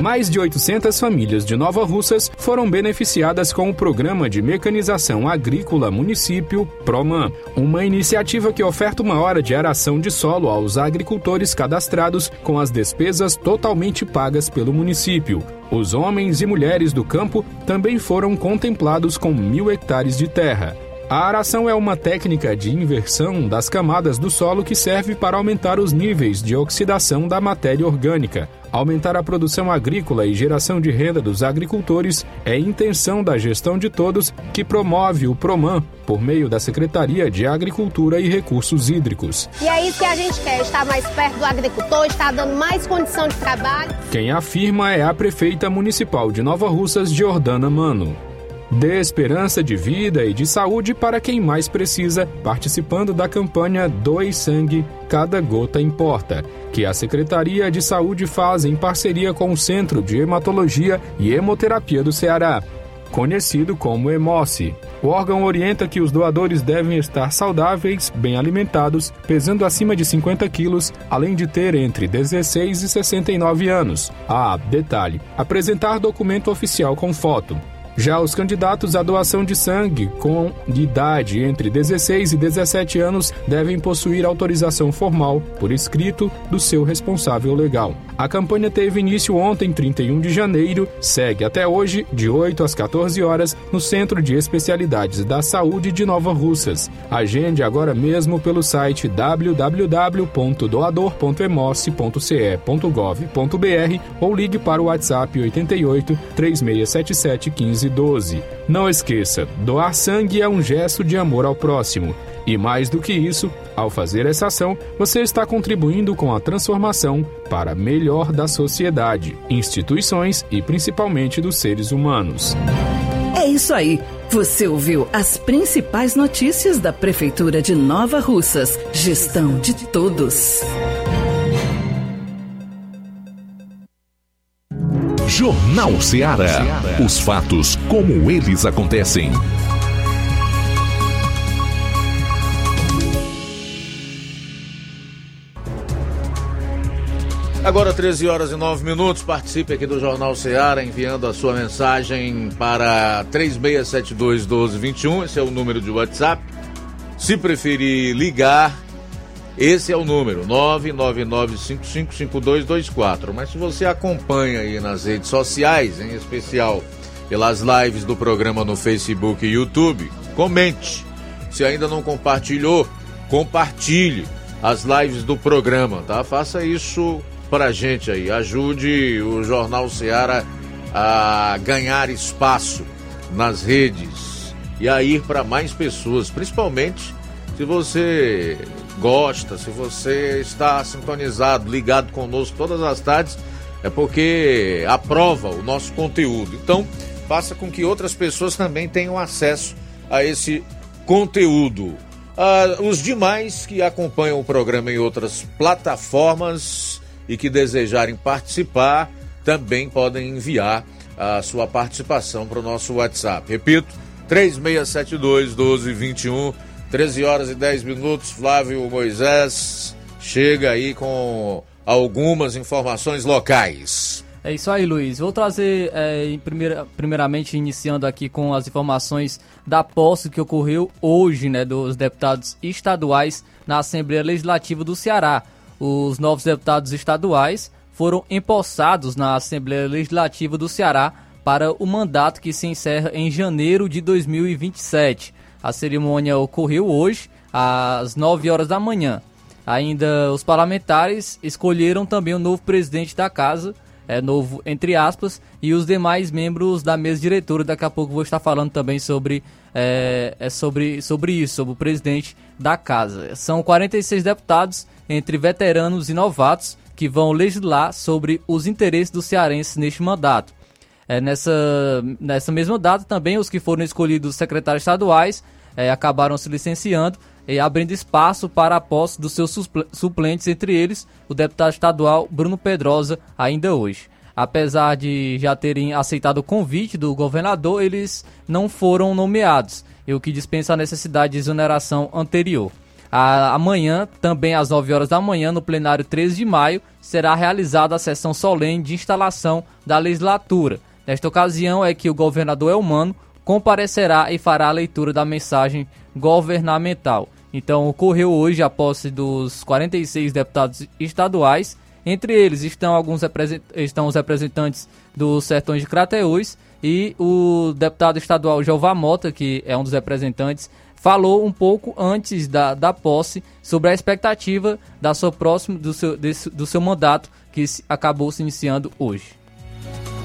Mais de 800 famílias de Nova Russas foram beneficiadas com o Programa de Mecanização Agrícola Município PROMAN, uma iniciativa que oferta uma hora de aração de solo aos agricultores cadastrados com as despesas totalmente pagas pelo município. Os homens e mulheres do campo também foram contemplados com mil hectares de terra. A aração é uma técnica de inversão das camadas do solo que serve para aumentar os níveis de oxidação da matéria orgânica. Aumentar a produção agrícola e geração de renda dos agricultores é intenção da gestão de todos que promove o PROMAN por meio da Secretaria de Agricultura e Recursos Hídricos. E é isso que a gente quer, estar mais perto do agricultor, estar dando mais condição de trabalho. Quem afirma é a prefeita municipal de Nova Russas, Jordana Mano. Dê esperança de vida e de saúde para quem mais precisa, participando da campanha Doe Sangue, Cada Gota Importa, que a Secretaria de Saúde faz em parceria com o Centro de Hematologia e Hemoterapia do Ceará, conhecido como Hemoce. O órgão orienta que os doadores devem estar saudáveis, bem alimentados, pesando acima de 50 quilos, além de ter entre 16 e 69 anos. Ah, detalhe: apresentar documento oficial com foto. Já os candidatos à doação de sangue com de idade entre 16 e 17 anos devem possuir autorização formal, por escrito, do seu responsável legal. A campanha teve início ontem, 31 de janeiro, segue até hoje, de 8 às 14 horas, no Centro de Especialidades da Saúde de Nova Russas. Agende agora mesmo pelo site www.doador.emoce.ce.gov.br ou ligue para o WhatsApp 88 3677 1512. Não esqueça, doar sangue é um gesto de amor ao próximo. E mais do que isso, ao fazer essa ação, você está contribuindo com a transformação para melhor da sociedade, instituições e principalmente dos seres humanos. É isso aí. Você ouviu as principais notícias da Prefeitura de Nova Russas. Gestão de todos. Jornal Ceará. Os fatos como eles acontecem. Agora 13 horas e 9 minutos, participe aqui do Jornal Ceará enviando a sua mensagem para 3672 1221, esse é o número de WhatsApp. Se preferir ligar, esse é o número 999555224. Mas se você acompanha aí nas redes sociais, em especial pelas lives do programa no Facebook e YouTube, comente. Se ainda não compartilhou, compartilhe as lives do programa, tá? Faça isso pra gente aí. Ajude o Jornal Ceará a ganhar espaço nas redes e a ir para mais pessoas, principalmente se você gosta, se você está sintonizado, ligado conosco todas as tardes, é porque aprova o nosso conteúdo. Então, faça com que outras pessoas também tenham acesso a esse conteúdo. Ah, os demais que acompanham o programa em outras plataformas e que desejarem participar também podem enviar a sua participação para o nosso WhatsApp. Repito, 3672 1221, 13 horas e 10 minutos. Flávio Moisés chega aí com algumas informações locais. É isso aí, Luiz. Vou trazer, é, primeira, primeiramente, iniciando aqui com as informações da posse que ocorreu hoje, né, dos deputados estaduais na Assembleia Legislativa do Ceará. Os novos deputados estaduais foram empossados na Assembleia Legislativa do Ceará para o mandato que se encerra em janeiro de 2027. A cerimônia ocorreu hoje, às 9 horas da manhã. Ainda os parlamentares escolheram também o novo presidente da casa, é novo entre aspas, e os demais membros da mesa diretora. Daqui a pouco vou estar falando também sobre, é, é sobre, sobre isso, sobre o presidente da casa. São 46 deputados, entre veteranos e novatos, que vão legislar sobre os interesses dos cearenses neste mandato. É, nessa, nessa mesma data também os que foram escolhidos secretários estaduais é, acabaram se licenciando e abrindo espaço para a posse dos seus suplentes, entre eles o deputado estadual Bruno Pedrosa, ainda hoje. Apesar de já terem aceitado o convite do governador, eles não foram nomeados, e o que dispensa a necessidade de exoneração anterior. A, amanhã, também às 9 horas da manhã, no plenário 13 de maio, será realizada a sessão solene de instalação da legislatura. Nesta ocasião é que o governador Elmano comparecerá e fará a leitura da mensagem governamental. Então, ocorreu hoje a posse dos 46 deputados estaduais. Entre eles estão alguns estão os representantes dos Sertões de Crateús e o deputado estadual Jeová Mota, que é um dos representantes, falou um pouco antes da, da posse sobre a expectativa da sua próxima, do, seu, desse, do seu mandato, que acabou se iniciando hoje.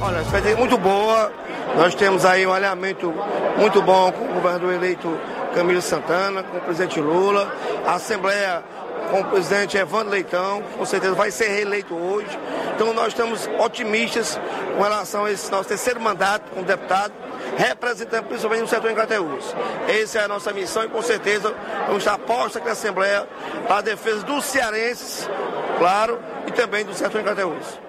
Olha, a expectativa é muito boa. Nós temos aí um alinhamento muito bom com o governador eleito Camilo Santana, com o presidente Lula. A Assembleia com o presidente Evandro Leitão, com certeza vai ser reeleito hoje. Então nós estamos otimistas com relação a esse nosso terceiro mandato como deputado, representando principalmente o setor em. Essa é a nossa missão e com certeza vamos estar postos aqui na Assembleia para a defesa dos cearenses, claro, e também do setor em.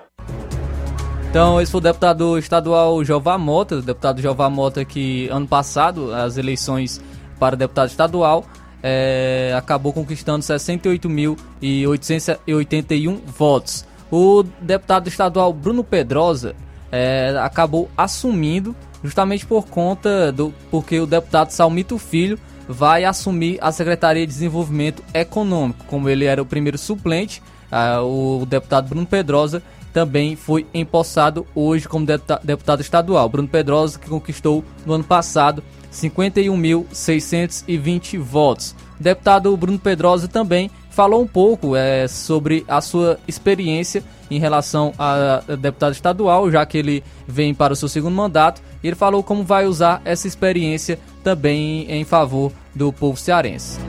Então, esse foi o deputado estadual Jeová Mota, o deputado Jeová Mota que ano passado, as eleições para deputado estadual, é, acabou conquistando 68.881 votos. O deputado estadual Bruno Pedrosa é, acabou assumindo justamente por conta do porque o deputado Salmito Filho vai assumir a Secretaria de Desenvolvimento Econômico, como ele era o primeiro suplente, uh, o deputado Bruno Pedrosa também foi empossado hoje como deputado estadual. Bruno Pedrosa que conquistou no ano passado 51.620 votos. O deputado Bruno Pedrosa também falou um pouco é, sobre a sua experiência em relação a, a deputado estadual, já que ele vem para o seu segundo mandato. Ele falou como vai usar essa experiência também em favor do povo cearense.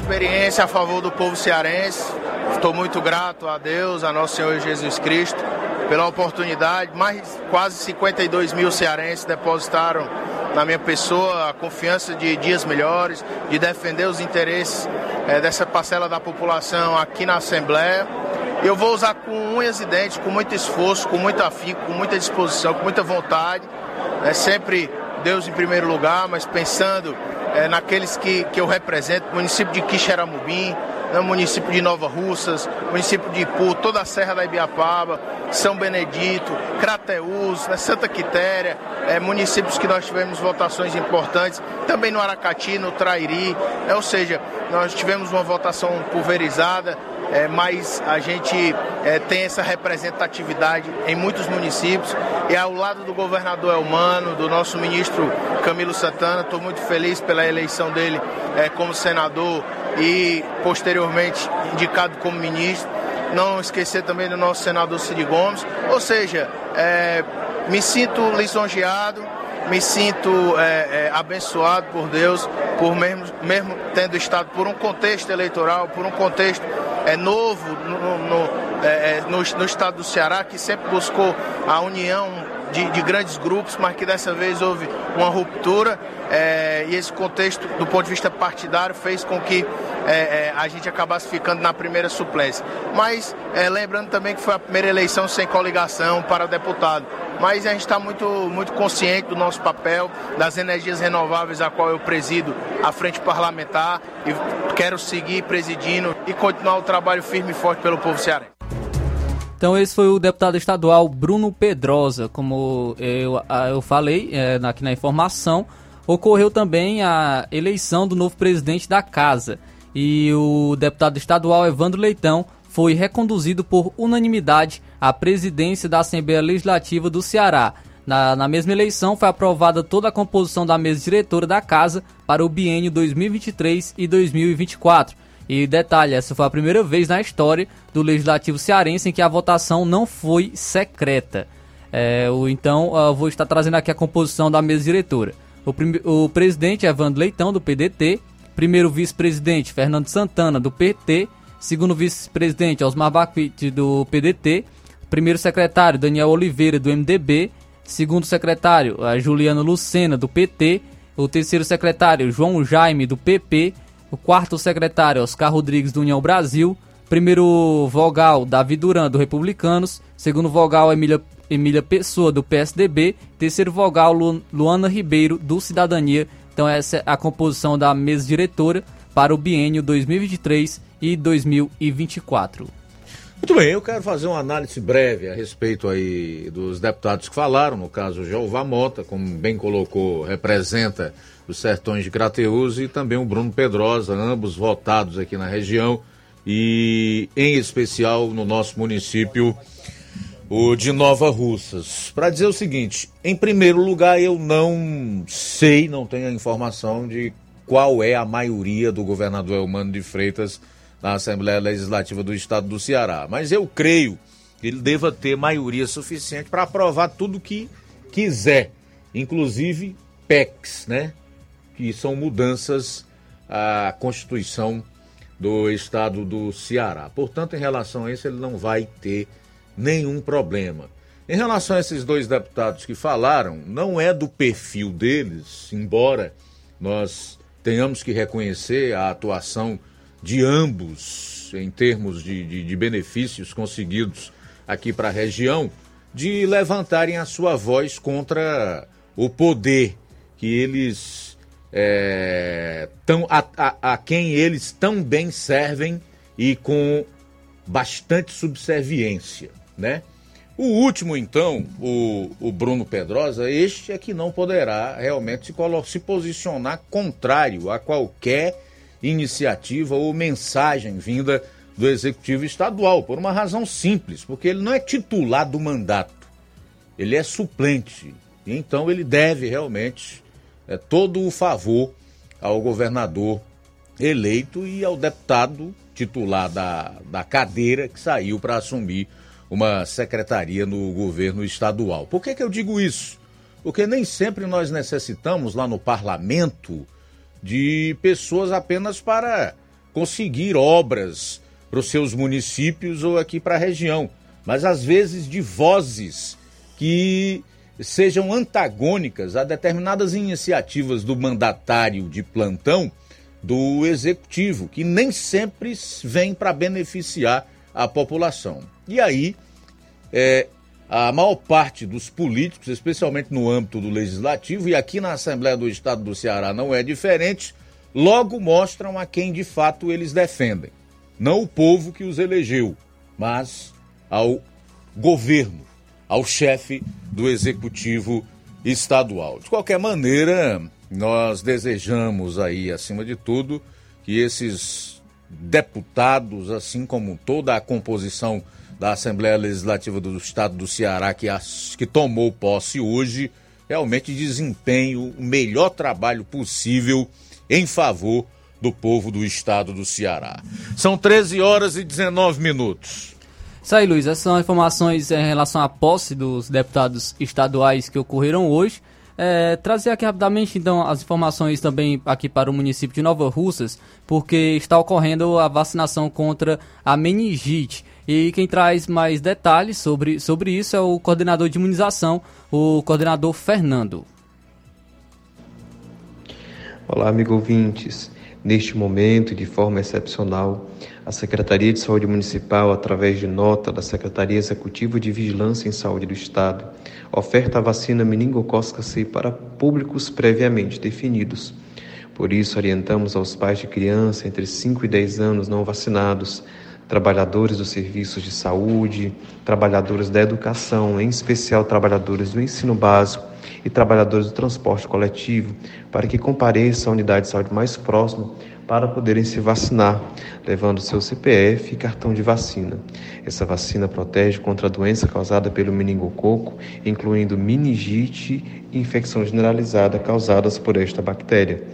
Experiência a favor do povo cearense. Estou muito grato a Deus, a nosso Senhor Jesus Cristo, pela oportunidade. Mais quase 52 mil cearenses depositaram na minha pessoa a confiança de dias melhores, de defender os interesses é, dessa parcela da população aqui na Assembleia. Eu vou usar com unhas e dentes, com muito esforço, com muito afinco, com muita disposição, com muita vontade. É sempre Deus em primeiro lugar, mas pensando é, naqueles que, que eu represento, município de Quixeramobim, no município de Nova Russas, município de Ipu, toda a Serra da Ibiapaba, São Benedito, Crateús, né, Santa Quitéria, é, municípios que nós tivemos votações importantes, também no Aracati, no Trairi, é, ou seja, nós tivemos uma votação pulverizada, é, mas a gente é, tem essa representatividade em muitos municípios e ao lado do governador Elmano, do nosso ministro Camilo Santana, estou muito feliz pela eleição dele é, como senador e posteriormente indicado como ministro. Não esquecer também do nosso senador Cid Gomes, ou seja, é, me sinto lisonjeado, me sinto é, é, abençoado por Deus, por mesmo, mesmo tendo estado por um contexto eleitoral, por um contexto é, novo no, no, é, é, no, no estado do Ceará, que sempre buscou a união de, de, grandes grupos, mas que dessa vez houve uma ruptura é, e esse contexto, do ponto de vista partidário, fez com que é, é, a gente acabasse ficando na primeira suplência. Mas é, lembrando também que foi a primeira eleição sem coligação para deputado. Mas a gente está muito, muito consciente do nosso papel, das energias renováveis a qual eu presido a frente parlamentar e quero seguir presidindo e continuar o trabalho firme e forte pelo povo cearense. Então esse foi o deputado estadual Bruno Pedrosa, como eu, eu falei é, aqui na informação, ocorreu também a eleição do novo presidente da casa. E o deputado estadual Evandro Leitão foi reconduzido por unanimidade à presidência da Assembleia Legislativa do Ceará. Na, na mesma eleição foi aprovada toda a composição da mesa diretora da casa para o biênio 2023 e 2024 e detalhe, essa foi a primeira vez na história do Legislativo Cearense em que a votação não foi secreta. É, então, uh, vou estar trazendo aqui a composição da mesa diretora. O, o presidente Evandro Leitão, do PDT. Primeiro vice-presidente, Fernando Santana, do PT. Segundo vice-presidente, Osmar Baquite, do PDT. Primeiro secretário, Daniel Oliveira, do MDB. Segundo secretário, a Juliana Lucena, do PT. O terceiro secretário, João Jaime, do PP. O quarto secretário, Oscar Rodrigues, do União Brasil. Primeiro vogal, Davi Duran, do Republicanos. Segundo vogal, Emília, Emília Pessoa, do PSDB. Terceiro vogal, Lu, Luana Ribeiro, do Cidadania. Então essa é a composição da mesa diretora. para o biênio 2023 e 2024. Muito bem, eu quero fazer uma análise breve a respeito aí dos deputados que falaram, no caso Jeová Mota, como bem colocou, representa os sertões de Crateus e também o Bruno Pedrosa, ambos votados aqui na região e em especial no nosso município, o de Nova Russas. Para dizer o seguinte, em primeiro lugar, eu não sei, não tenho a informação de qual é a maioria do governador Elmano de Freitas na Assembleia Legislativa do Estado do Ceará. Mas eu creio que ele deva ter maioria suficiente para aprovar tudo que quiser, inclusive PECs, né? Que são mudanças à Constituição do Estado do Ceará. Portanto, em relação a isso, ele não vai ter nenhum problema. Em relação a esses dois deputados que falaram, não é do perfil deles, embora nós tenhamos que reconhecer a atuação de ambos em termos de, de, de benefícios conseguidos aqui para a região, de levantarem a sua voz contra o poder que eles é, tão, a, a, a quem eles tão bem servem e com bastante subserviência, né? O último, então, o, o Bruno Pedrosa, este é que não poderá realmente se, se posicionar contrário a qualquer iniciativa ou mensagem vinda do Executivo Estadual, por uma razão simples, porque ele não é titular do mandato, ele é suplente. Então ele deve realmente é, todo o favor ao governador eleito e ao deputado titular da, da cadeira que saiu para assumir uma secretaria no governo estadual. Por que, que eu digo isso? Porque nem sempre nós necessitamos lá no parlamento de pessoas apenas para conseguir obras para os seus municípios ou aqui para a região, mas às vezes de vozes que sejam antagônicas a determinadas iniciativas do mandatário de plantão do executivo, que nem sempre vem para beneficiar a população. E aí, é, a maior parte dos políticos, especialmente no âmbito do legislativo, e aqui na Assembleia do Estado do Ceará não é diferente, logo mostram a quem de fato eles defendem. Não o povo que os elegeu, mas ao governo, ao chefe do executivo estadual. De qualquer maneira, nós desejamos aí, acima de tudo, que esses deputados, assim como toda a composição da Assembleia Legislativa do Estado do Ceará, que, as, que tomou posse hoje, realmente desempenhe o melhor trabalho possível em favor do povo do estado do Ceará. São 13 horas e 19 minutos. Isso aí, Luiz. Essas são informações em relação à posse dos deputados estaduais que ocorreram hoje. É, trazer aqui rapidamente, então, as informações também aqui para o município de Nova Russas, porque está ocorrendo a vacinação contra a meningite. E quem traz mais detalhes sobre, sobre isso é o coordenador de imunização, o coordenador Fernando. Olá, amigo ouvintes. Neste momento, de forma excepcional, a Secretaria de Saúde Municipal, através de nota da Secretaria Executiva de Vigilância em Saúde do Estado, oferta a vacina meningocócica C para públicos previamente definidos. Por isso, orientamos aos pais de criança entre 5 e 10 anos não vacinados trabalhadores dos serviços de saúde, trabalhadores da educação, em especial trabalhadores do ensino básico e trabalhadores do transporte coletivo, para que compareçam à unidade de saúde mais próxima para poderem se vacinar, levando seu CPF e cartão de vacina. Essa vacina protege contra a doença causada pelo meningococo, incluindo meningite e infecção generalizada causadas por esta bactéria.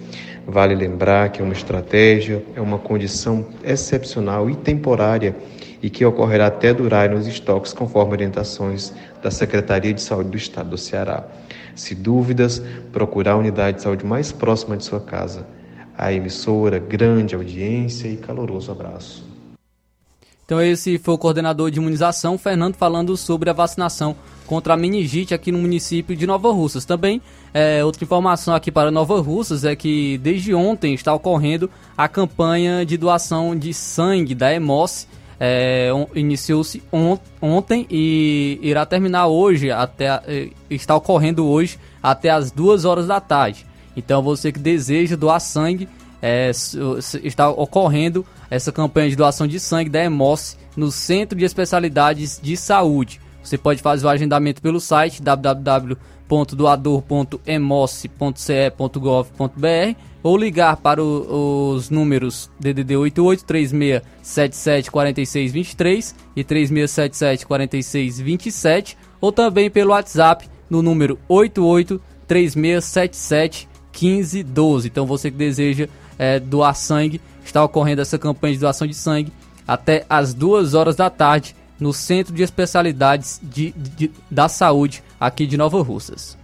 Vale lembrar que é uma estratégia, é uma condição excepcional e temporária e que ocorrerá até durar nos estoques conforme orientações da Secretaria de Saúde do Estado do Ceará. Se dúvidas, procurar a unidade de saúde mais próxima de sua casa. A emissora, grande audiência e caloroso abraço. Então esse foi o coordenador de imunização, Fernando, falando sobre a vacinação contra a meningite aqui no município de Nova Russas. Também, é, outra informação aqui para Nova Russas é que desde ontem está ocorrendo a campanha de doação de sangue da Hemose. É, Iniciou-se on, ontem e irá terminar hoje, até é, está ocorrendo hoje até as duas horas da tarde. Então você que deseja doar sangue, é, está ocorrendo essa campanha de doação de sangue da Hemoce no Centro de Especialidades de Saúde. Você pode fazer o agendamento pelo site www.doador.emoce.ce.gov.br ou ligar para o, os números DDD 88 3677 4623 e 3677 4627 ou também pelo WhatsApp no número 88 3677 1512. Então você que deseja é, doar sangue, está ocorrendo essa campanha de doação de sangue até as 2 horas da tarde no Centro de Especialidades de, de, da Saúde aqui de Nova Russas.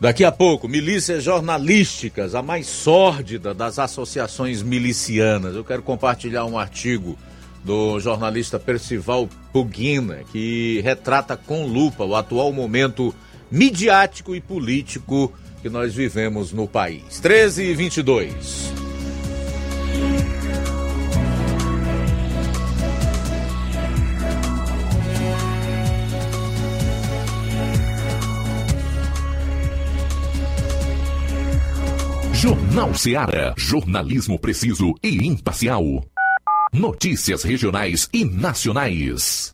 Daqui a pouco, milícias jornalísticas, a mais sórdida das associações milicianas. Eu quero compartilhar um artigo do jornalista Percival Pugina, que retrata com lupa o atual momento midiático e político que nós vivemos no país. 13 e 22. Jornal Seara. Jornalismo preciso e imparcial. Notícias regionais e nacionais.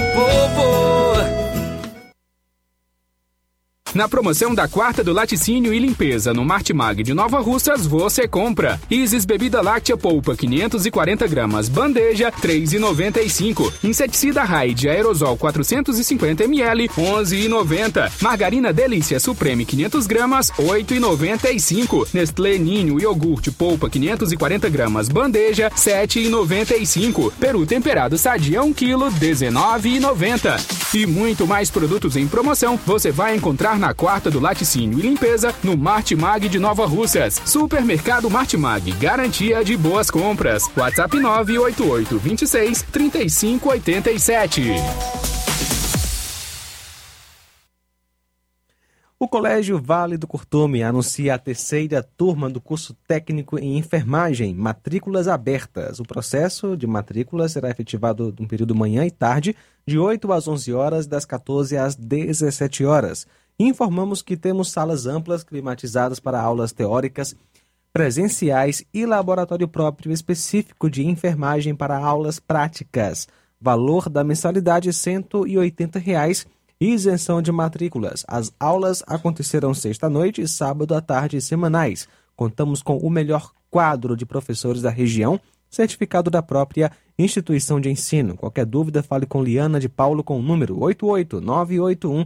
Povo. Na promoção da quarta do laticínio e limpeza no Martimag de Nova Russas, você compra. Isis Bebida Láctea Polpa 540 gramas, bandeja 3,95. Inseticida Raid Aerosol 450 ml 11,90. Margarina Delícia Supreme 500 gramas 8,95. Nestlé Ninho Iogurte Polpa 540 gramas, bandeja 7,95. Peru temperado Sadia 1 kg 19,90. E muito mais produtos em promoção você vai encontrar na quarta do laticínio e limpeza no Martimag de Nova Russas. Supermercado Martimag, garantia de boas compras. WhatsApp 988 26 35 87. O Colégio Vale do Curtume anuncia a terceira turma do curso técnico em enfermagem, matrículas abertas. O processo de matrícula será efetivado no período manhã e tarde, de 8 às 11 horas, das 14 às 17 horas. Informamos que temos salas amplas climatizadas para aulas teóricas, presenciais e laboratório próprio específico de enfermagem para aulas práticas. Valor da mensalidade 180 reais isenção de matrículas. As aulas acontecerão sexta-noite, sábado à tarde semanais. Contamos com o melhor quadro de professores da região, certificado da própria instituição de ensino. Qualquer dúvida, fale com Liana de Paulo com o número 88981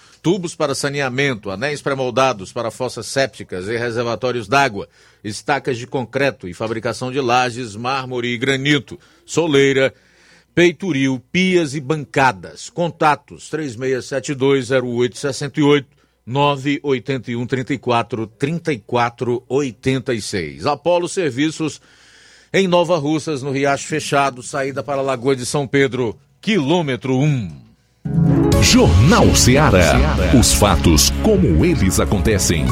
tubos para saneamento, anéis pré-moldados para fossas sépticas e reservatórios d'água, estacas de concreto e fabricação de lajes, mármore e granito, soleira, peitoril, pias e bancadas. Contatos 36720868 981 34 34 86. Apolo Serviços em Nova Russas, no Riacho Fechado, saída para a Lagoa de São Pedro, quilômetro 1. Jornal Ceará. Os fatos como eles acontecem.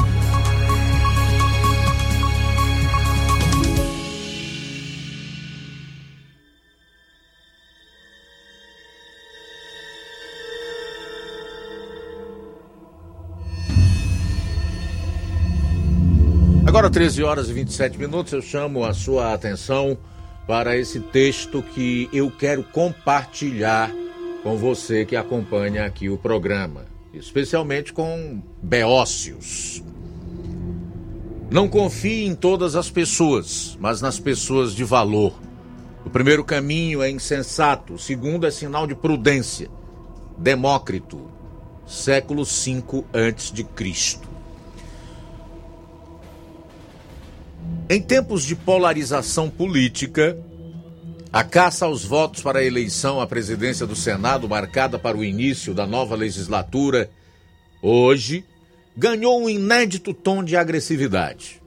Agora, 13 horas e 27 minutos, eu chamo a sua atenção para esse texto que eu quero compartilhar com você que acompanha aqui o programa, especialmente com Beócios. Não confie em todas as pessoas, mas nas pessoas de valor. O primeiro caminho é insensato, o segundo é sinal de prudência. Demócrito, século V antes de Cristo. Em tempos de polarização política, a caça aos votos para a eleição à presidência do Senado, marcada para o início da nova legislatura, hoje, ganhou um inédito tom de agressividade.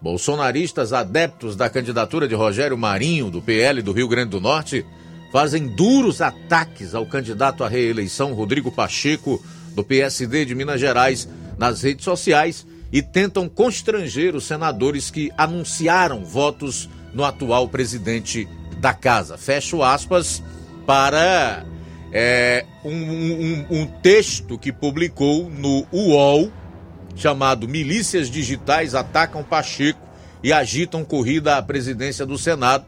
Bolsonaristas adeptos da candidatura de Rogério Marinho, do PL do Rio Grande do Norte, fazem duros ataques ao candidato à reeleição Rodrigo Pacheco, do PSD de Minas Gerais, nas redes sociais e tentam constranger os senadores que anunciaram votos no atual presidente da casa. Fecho aspas para é, um, um, um texto que publicou no UOL chamado Milícias Digitais Atacam Pacheco e Agitam Corrida à Presidência do Senado,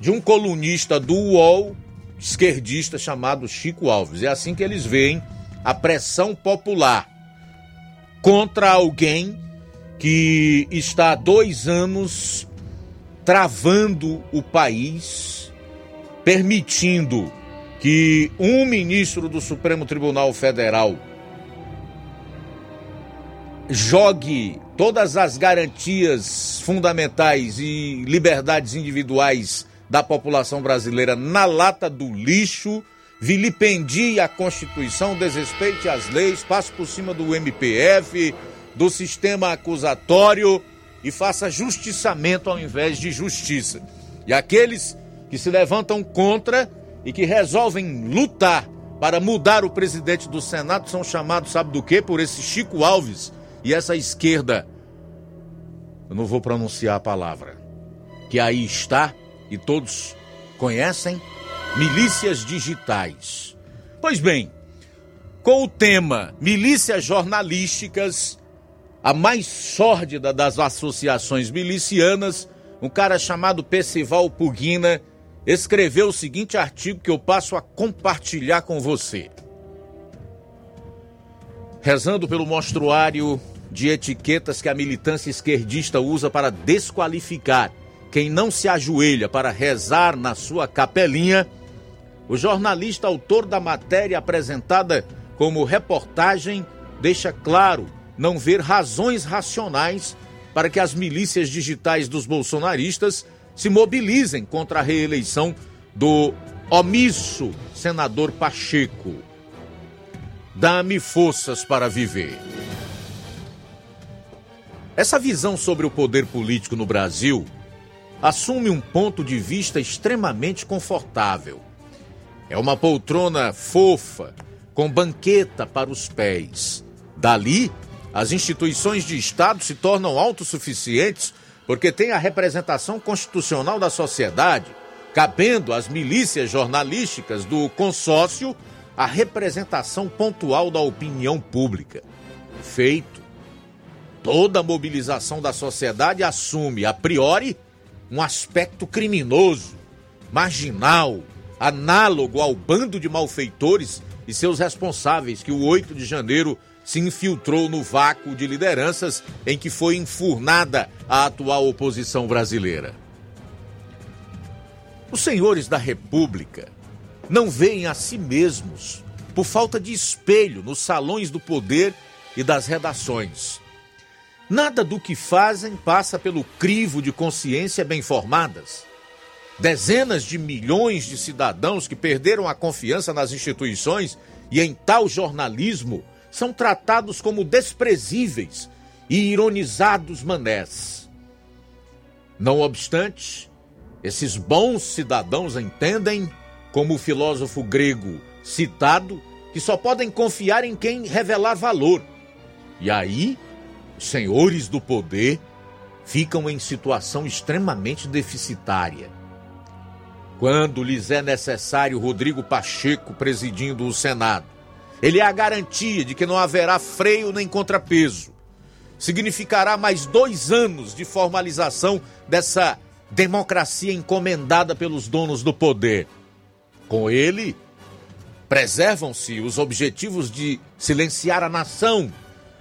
de um colunista do UOL esquerdista chamado Chico Alves. É assim que eles veem a pressão popular contra alguém que está há dois anos travando o país, permitindo que um ministro do Supremo Tribunal Federal jogue todas as garantias fundamentais e liberdades individuais da população brasileira na lata do lixo vilipendie a Constituição, desrespeite as leis, passe por cima do MPF, do sistema acusatório e faça justiçamento ao invés de justiça. E aqueles que se levantam contra e que resolvem lutar para mudar o presidente do Senado são chamados, sabe do que? Por esse Chico Alves e essa esquerda. Eu não vou pronunciar a palavra. Que aí está e todos conhecem milícias digitais. Pois bem, com o tema milícias jornalísticas, a mais sórdida das associações milicianas, um cara chamado Percival Pugina escreveu o seguinte artigo que eu passo a compartilhar com você. Rezando pelo monstruário de etiquetas que a militância esquerdista usa para desqualificar quem não se ajoelha para rezar na sua capelinha, o jornalista autor da matéria apresentada como reportagem deixa claro não ver razões racionais para que as milícias digitais dos bolsonaristas se mobilizem contra a reeleição do omisso senador Pacheco. Dá-me forças para viver. Essa visão sobre o poder político no Brasil assume um ponto de vista extremamente confortável é uma poltrona fofa, com banqueta para os pés. Dali, as instituições de Estado se tornam autossuficientes porque têm a representação constitucional da sociedade, cabendo às milícias jornalísticas do consórcio a representação pontual da opinião pública. Feito. Toda mobilização da sociedade assume, a priori, um aspecto criminoso, marginal, análogo ao bando de malfeitores e seus responsáveis que o 8 de janeiro se infiltrou no vácuo de lideranças em que foi enfurnada a atual oposição brasileira. Os senhores da República não veem a si mesmos por falta de espelho nos salões do poder e das redações. Nada do que fazem passa pelo crivo de consciência bem formadas. Dezenas de milhões de cidadãos que perderam a confiança nas instituições e em tal jornalismo são tratados como desprezíveis e ironizados manés. Não obstante, esses bons cidadãos entendem, como o filósofo grego citado, que só podem confiar em quem revelar valor. E aí, os senhores do poder ficam em situação extremamente deficitária. Quando lhes é necessário Rodrigo Pacheco presidindo o Senado, ele é a garantia de que não haverá freio nem contrapeso. Significará mais dois anos de formalização dessa democracia encomendada pelos donos do poder. Com ele, preservam-se os objetivos de silenciar a nação,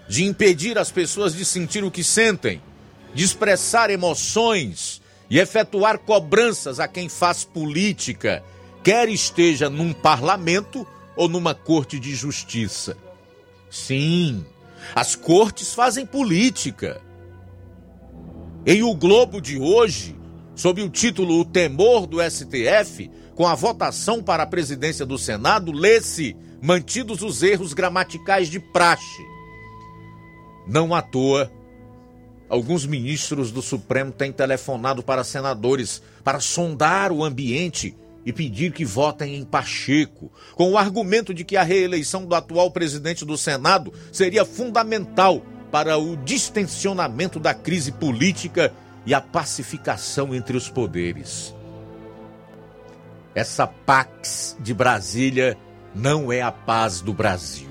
de impedir as pessoas de sentir o que sentem, de expressar emoções e efetuar cobranças a quem faz política, quer esteja num parlamento ou numa corte de justiça. Sim, as cortes fazem política. Em O Globo de hoje, sob o título O Temor do STF, com a votação para a presidência do Senado, lê-se mantidos os erros gramaticais de praxe. Não à toa, alguns ministros do Supremo têm telefonado para senadores para sondar o ambiente e pedir que votem em Pacheco, com o argumento de que a reeleição do atual presidente do Senado seria fundamental para o distensionamento da crise política e a pacificação entre os poderes. Essa Pax de Brasília não é a paz do Brasil.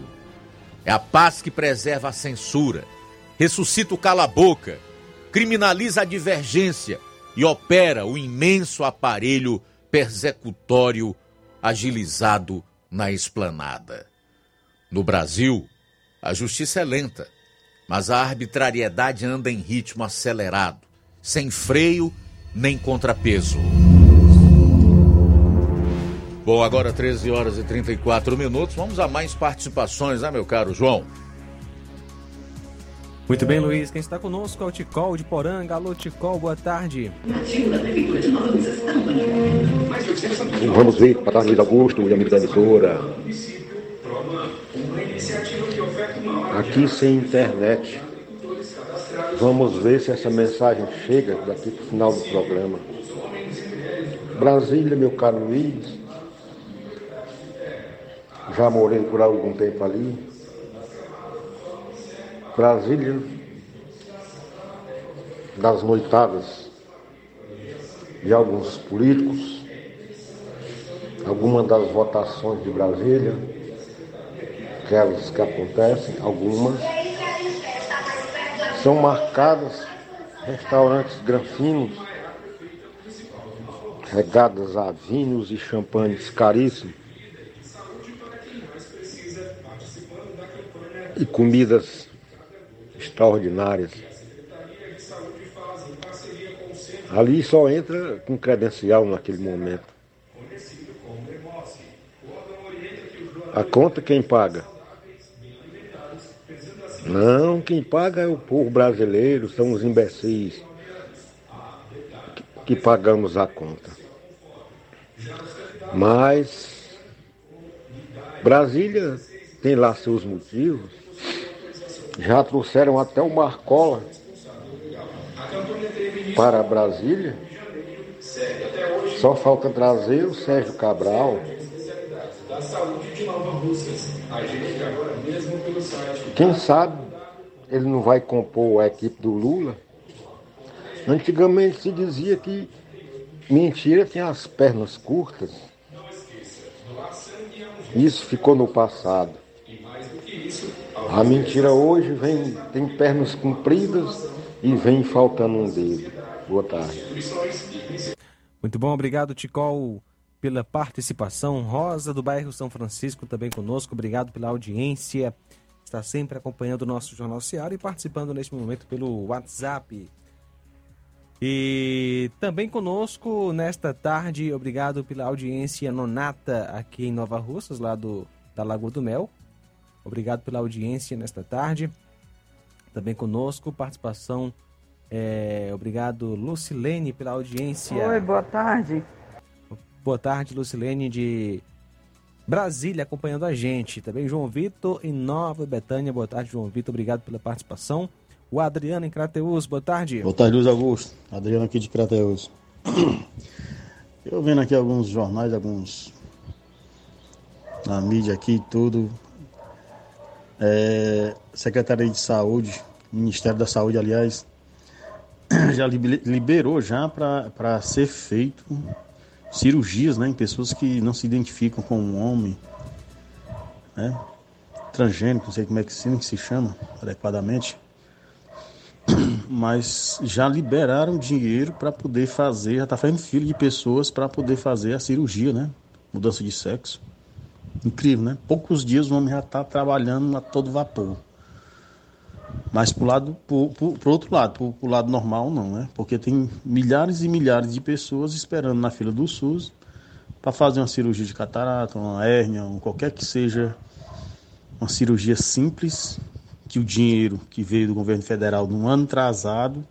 É a paz que preserva a censura, ressuscita o cala-boca, criminaliza a divergência e opera o imenso aparelho persecutório agilizado na esplanada. No Brasil, a justiça é lenta, mas a arbitrariedade anda em ritmo acelerado sem freio nem contrapeso. Bom, agora 13 horas e 34 minutos. Vamos a mais participações, né, meu caro João? Muito bem, Luiz. Quem está conosco é o Ticol de Poranga. Alô, Ticol, boa tarde. Vamos ver, boa tarde, Luiz Augusto e amigo da emissora. Aqui sem internet. Vamos ver se essa mensagem chega daqui para o final do programa. Brasília, meu caro Luiz. Já morei por algum tempo ali. Brasília, das noitadas de alguns políticos, algumas das votações de Brasília, aquelas que acontecem, algumas são marcadas restaurantes granfinos, regadas a vinhos e champanhes caríssimos, e comidas extraordinárias. Ali só entra com credencial naquele momento. A conta quem paga? Não, quem paga é o povo brasileiro, são os imbecis que, que pagamos a conta. Mas Brasília tem lá seus motivos. Já trouxeram até o Marcola para Brasília. Só falta trazer o Sérgio Cabral. Quem sabe ele não vai compor a equipe do Lula? Antigamente se dizia que mentira tinha as pernas curtas. Isso ficou no passado. A mentira hoje vem, tem pernas compridas e vem faltando um dedo. Boa tarde. Muito bom, obrigado, Ticol, pela participação. Rosa, do bairro São Francisco, também conosco. Obrigado pela audiência. Está sempre acompanhando o nosso Jornal Seara e participando neste momento pelo WhatsApp. E também conosco nesta tarde, obrigado pela audiência nonata aqui em Nova Russas, lá do, da Lagoa do Mel. Obrigado pela audiência nesta tarde. Também conosco, participação. É, obrigado, Lucilene, pela audiência. Oi, boa tarde. Boa tarde, Lucilene de Brasília, acompanhando a gente. Também João Vitor em Nova Betânia. Boa tarde, João Vitor. Obrigado pela participação. O Adriano em Crateus, boa tarde. Boa tarde, Luiz Augusto. Adriano aqui de Crateus. Eu vendo aqui alguns jornais, alguns na mídia aqui e tudo. É, Secretaria de Saúde, Ministério da Saúde, aliás, já liberou já para ser feito cirurgias né, em pessoas que não se identificam com um homem, né, transgênico, não sei como é que se, se chama adequadamente, mas já liberaram dinheiro para poder fazer, já está fazendo fila de pessoas para poder fazer a cirurgia, né, mudança de sexo. Incrível, né? Poucos dias o homem já está trabalhando a todo vapor. Mas pro lado, pro outro lado, pro, pro, lado normal não, né? Porque tem milhares e milhares de pessoas esperando na fila do SUS para fazer uma cirurgia de catarata, uma hérnia, um, qualquer que seja uma cirurgia simples, que o dinheiro que veio do governo federal no ano atrasado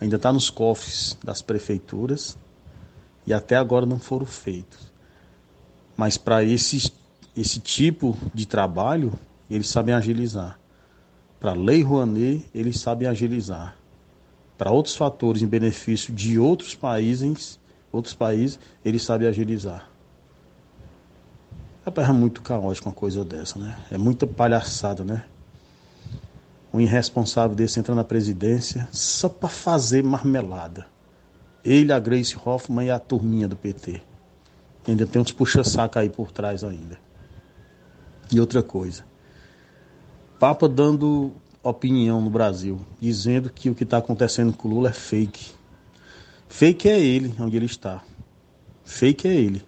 ainda está nos cofres das prefeituras e até agora não foram feitos. Mas para esse, esse tipo de trabalho, eles sabem agilizar. Para a Lei Rouanet, eles sabem agilizar. Para outros fatores em benefício de outros países, outros países, eles sabem agilizar. É muito caótico uma coisa dessa, né? É muita palhaçada, né? Um irresponsável desse entra na presidência só para fazer marmelada. Ele, a Grace Hoffman e a turminha do PT. Ainda tem uns puxa-saca aí por trás ainda. E outra coisa. Papa dando opinião no Brasil, dizendo que o que está acontecendo com o Lula é fake. Fake é ele, onde ele está. Fake é ele.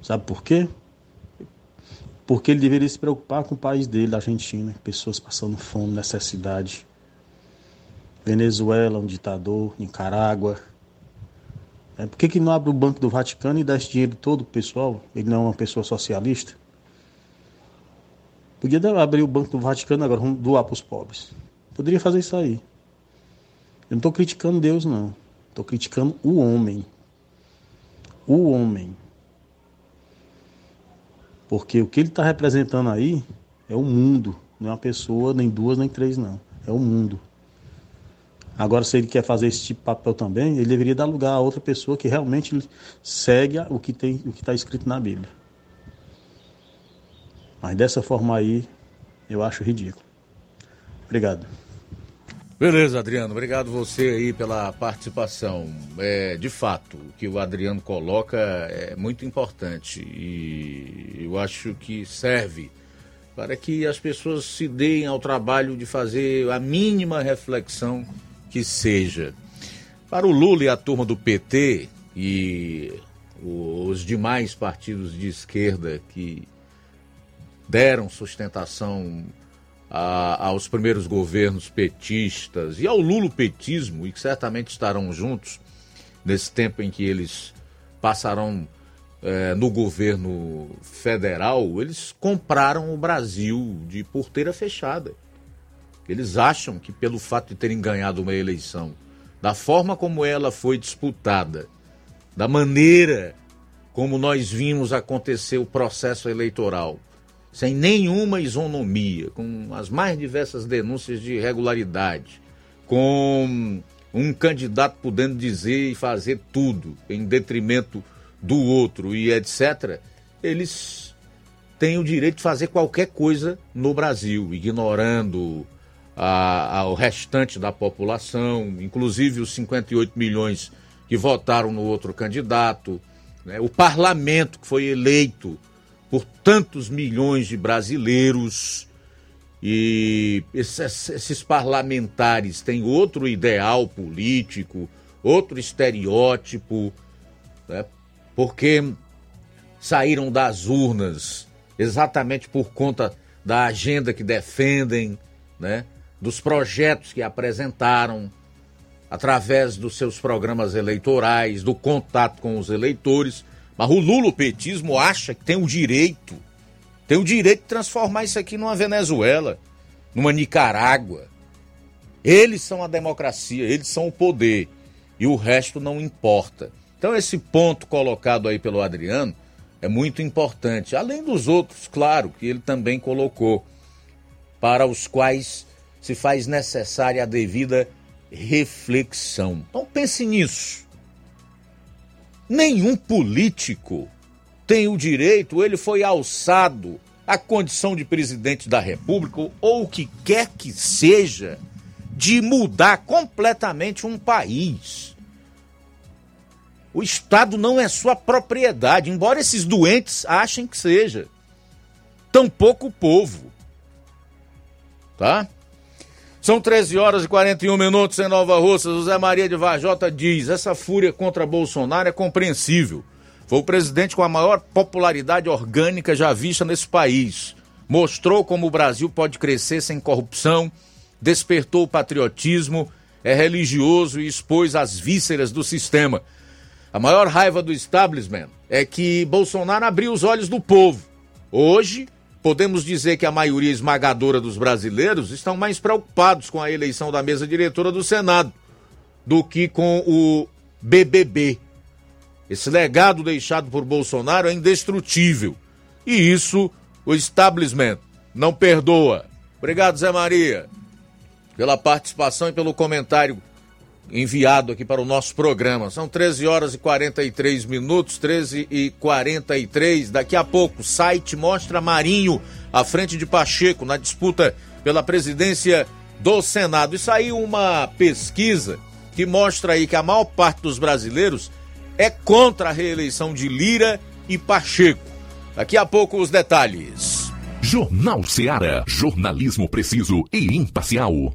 Sabe por quê? Porque ele deveria se preocupar com o país dele, da Argentina, pessoas passando fome, necessidade. Venezuela, um ditador, Nicarágua, é, por que, que não abre o Banco do Vaticano e dá esse dinheiro todo pro pessoal? Ele não é uma pessoa socialista? Podia abrir o Banco do Vaticano agora, vamos doar para os pobres. Poderia fazer isso aí. Eu não estou criticando Deus, não. Estou criticando o homem. O homem. Porque o que ele está representando aí é o mundo. Não é uma pessoa, nem duas, nem três, não. É o mundo. Agora, se ele quer fazer esse tipo de papel também, ele deveria dar lugar a outra pessoa que realmente segue o que tem, o que está escrito na Bíblia. Mas dessa forma aí, eu acho ridículo. Obrigado. Beleza, Adriano. Obrigado você aí pela participação. É, de fato, o que o Adriano coloca é muito importante e eu acho que serve para que as pessoas se deem ao trabalho de fazer a mínima reflexão que seja. Para o Lula e a turma do PT e os demais partidos de esquerda que deram sustentação a, aos primeiros governos petistas e ao lulopetismo, e que certamente estarão juntos nesse tempo em que eles passarão é, no governo federal, eles compraram o Brasil de porteira fechada. Eles acham que pelo fato de terem ganhado uma eleição, da forma como ela foi disputada, da maneira como nós vimos acontecer o processo eleitoral, sem nenhuma isonomia, com as mais diversas denúncias de irregularidade, com um candidato podendo dizer e fazer tudo em detrimento do outro e etc., eles têm o direito de fazer qualquer coisa no Brasil, ignorando a, ao restante da população, inclusive os 58 milhões que votaram no outro candidato, né? o parlamento que foi eleito por tantos milhões de brasileiros. E esses, esses parlamentares têm outro ideal político, outro estereótipo, né? porque saíram das urnas exatamente por conta da agenda que defendem, né? Dos projetos que apresentaram. através dos seus programas eleitorais, do contato com os eleitores. Mas o lulopetismo acha que tem o direito, tem o direito de transformar isso aqui numa Venezuela, numa Nicarágua. Eles são a democracia, eles são o poder e o resto não importa. Então esse ponto colocado aí pelo Adriano é muito importante, além dos outros, claro, que ele também colocou, para os quais se faz necessária a devida reflexão. Então pense nisso. Nenhum político tem o direito, ele foi alçado à condição de presidente da República ou o que quer que seja, de mudar completamente um país. O Estado não é sua propriedade, embora esses doentes achem que seja. Tampouco o povo. Tá? São 13 horas e 41 minutos em Nova Russa. José Maria de Vajota diz: essa fúria contra Bolsonaro é compreensível. Foi o presidente com a maior popularidade orgânica já vista nesse país. Mostrou como o Brasil pode crescer sem corrupção, despertou o patriotismo, é religioso e expôs as vísceras do sistema. A maior raiva do establishment é que Bolsonaro abriu os olhos do povo. Hoje, podemos dizer que a maioria esmagadora dos brasileiros estão mais preocupados com a eleição da mesa diretora do Senado do que com o BBB. Esse legado deixado por Bolsonaro é indestrutível. E isso o establishment não perdoa. Obrigado, Zé Maria, pela participação e pelo comentário enviado aqui para o nosso programa. São 13 horas e 43 minutos, 13 e 43. Daqui a pouco, site mostra Marinho à frente de Pacheco na disputa pela presidência do Senado. E saiu uma pesquisa que mostra aí que a maior parte dos brasileiros é contra a reeleição de Lira e Pacheco. Daqui a pouco os detalhes. Jornal Seara. Jornalismo preciso e imparcial.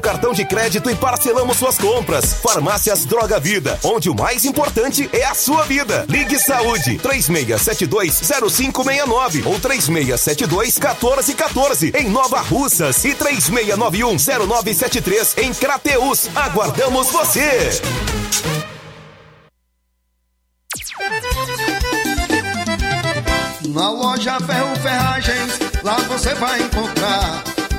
cartão de crédito e parcelamos suas compras. Farmácias Droga Vida, onde o mais importante é a sua vida. Ligue Saúde 36720569 ou 36721414 em Nova Russas e 36910973 em Crateus. Aguardamos você. Na loja Ferro Ferragens, lá você vai encontrar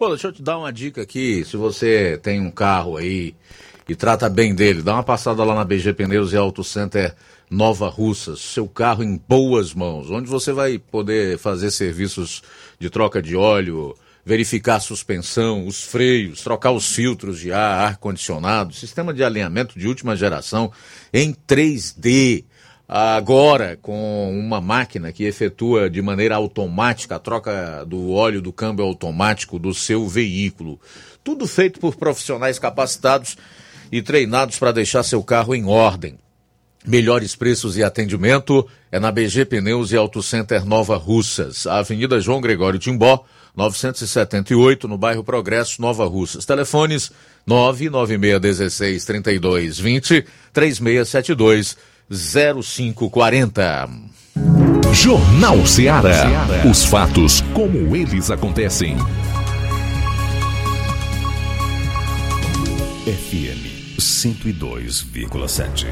Pô, deixa eu te dar uma dica aqui. Se você tem um carro aí e trata bem dele, dá uma passada lá na BG Pneus e Auto Center Nova Russas. Seu carro em boas mãos, onde você vai poder fazer serviços de troca de óleo, verificar a suspensão, os freios, trocar os filtros de ar, ar-condicionado, sistema de alinhamento de última geração em 3D. Agora, com uma máquina que efetua de maneira automática a troca do óleo do câmbio automático do seu veículo. Tudo feito por profissionais capacitados e treinados para deixar seu carro em ordem. Melhores preços e atendimento é na BG Pneus e Auto Center Nova Russas, Avenida João Gregório Timbó, 978, no bairro Progresso, Nova Russas. Telefones 99616 3220 3672 0540. Jornal Ceará. Os fatos como eles acontecem. FM 102,7.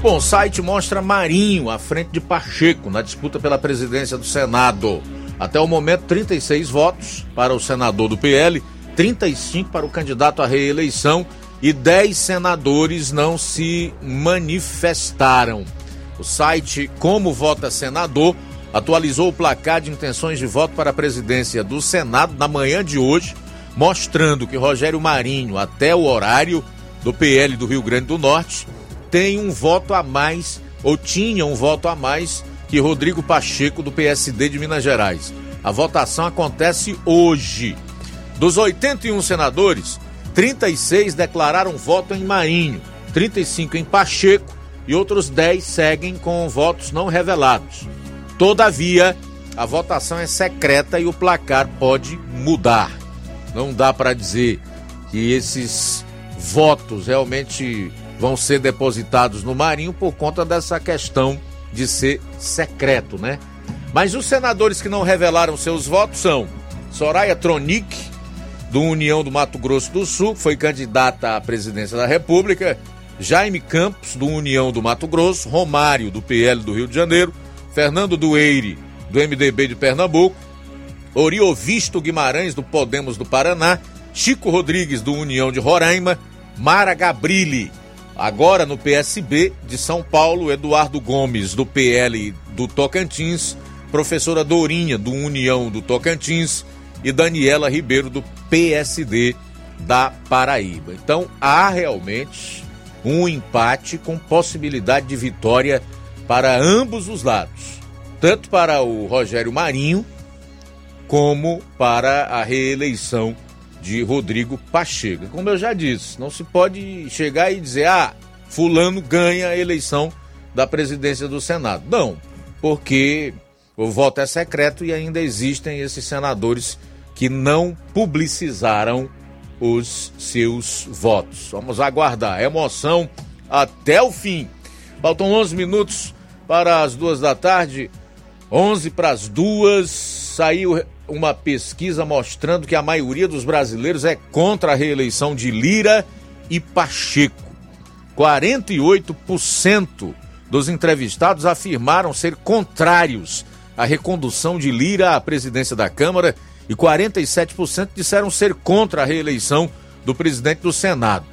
Bom, o site mostra Marinho à frente de Pacheco na disputa pela presidência do Senado. Até o momento, 36 votos para o senador do PL, 35 para o candidato à reeleição e 10 senadores não se manifestaram. O site Como Vota Senador atualizou o placar de intenções de voto para a presidência do Senado na manhã de hoje, mostrando que Rogério Marinho, até o horário do PL do Rio Grande do Norte, tem um voto a mais, ou tinha um voto a mais, que Rodrigo Pacheco, do PSD de Minas Gerais. A votação acontece hoje. Dos 81 senadores, 36 declararam voto em Marinho, 35 em Pacheco e outros 10 seguem com votos não revelados. Todavia, a votação é secreta e o placar pode mudar. Não dá para dizer que esses votos realmente vão ser depositados no Marinho por conta dessa questão de ser secreto, né? Mas os senadores que não revelaram seus votos são Soraya Tronic, do União do Mato Grosso do Sul, que foi candidata à presidência da República, Jaime Campos, do União do Mato Grosso, Romário, do PL do Rio de Janeiro, Fernando Dueire, do MDB de Pernambuco, Oriovisto Guimarães, do Podemos do Paraná, Chico Rodrigues, do União de Roraima, Mara Gabrilli, agora no PSB de São Paulo, Eduardo Gomes, do PL do Tocantins, professora Dourinha, do União do Tocantins, e Daniela Ribeiro, do PSD da Paraíba. Então há realmente um empate com possibilidade de vitória para ambos os lados, tanto para o Rogério Marinho como para a reeleição de Rodrigo Pacheco. Como eu já disse, não se pode chegar e dizer, ah, Fulano ganha a eleição da presidência do Senado. Não, porque o voto é secreto e ainda existem esses senadores que não publicizaram os seus votos. Vamos aguardar. Emoção até o fim. Faltam 11 minutos para as duas da tarde. 11 para as duas. Saiu uma pesquisa mostrando que a maioria dos brasileiros é contra a reeleição de Lira e Pacheco. 48% dos entrevistados afirmaram ser contrários à recondução de Lira à presidência da Câmara e 47% disseram ser contra a reeleição do presidente do Senado.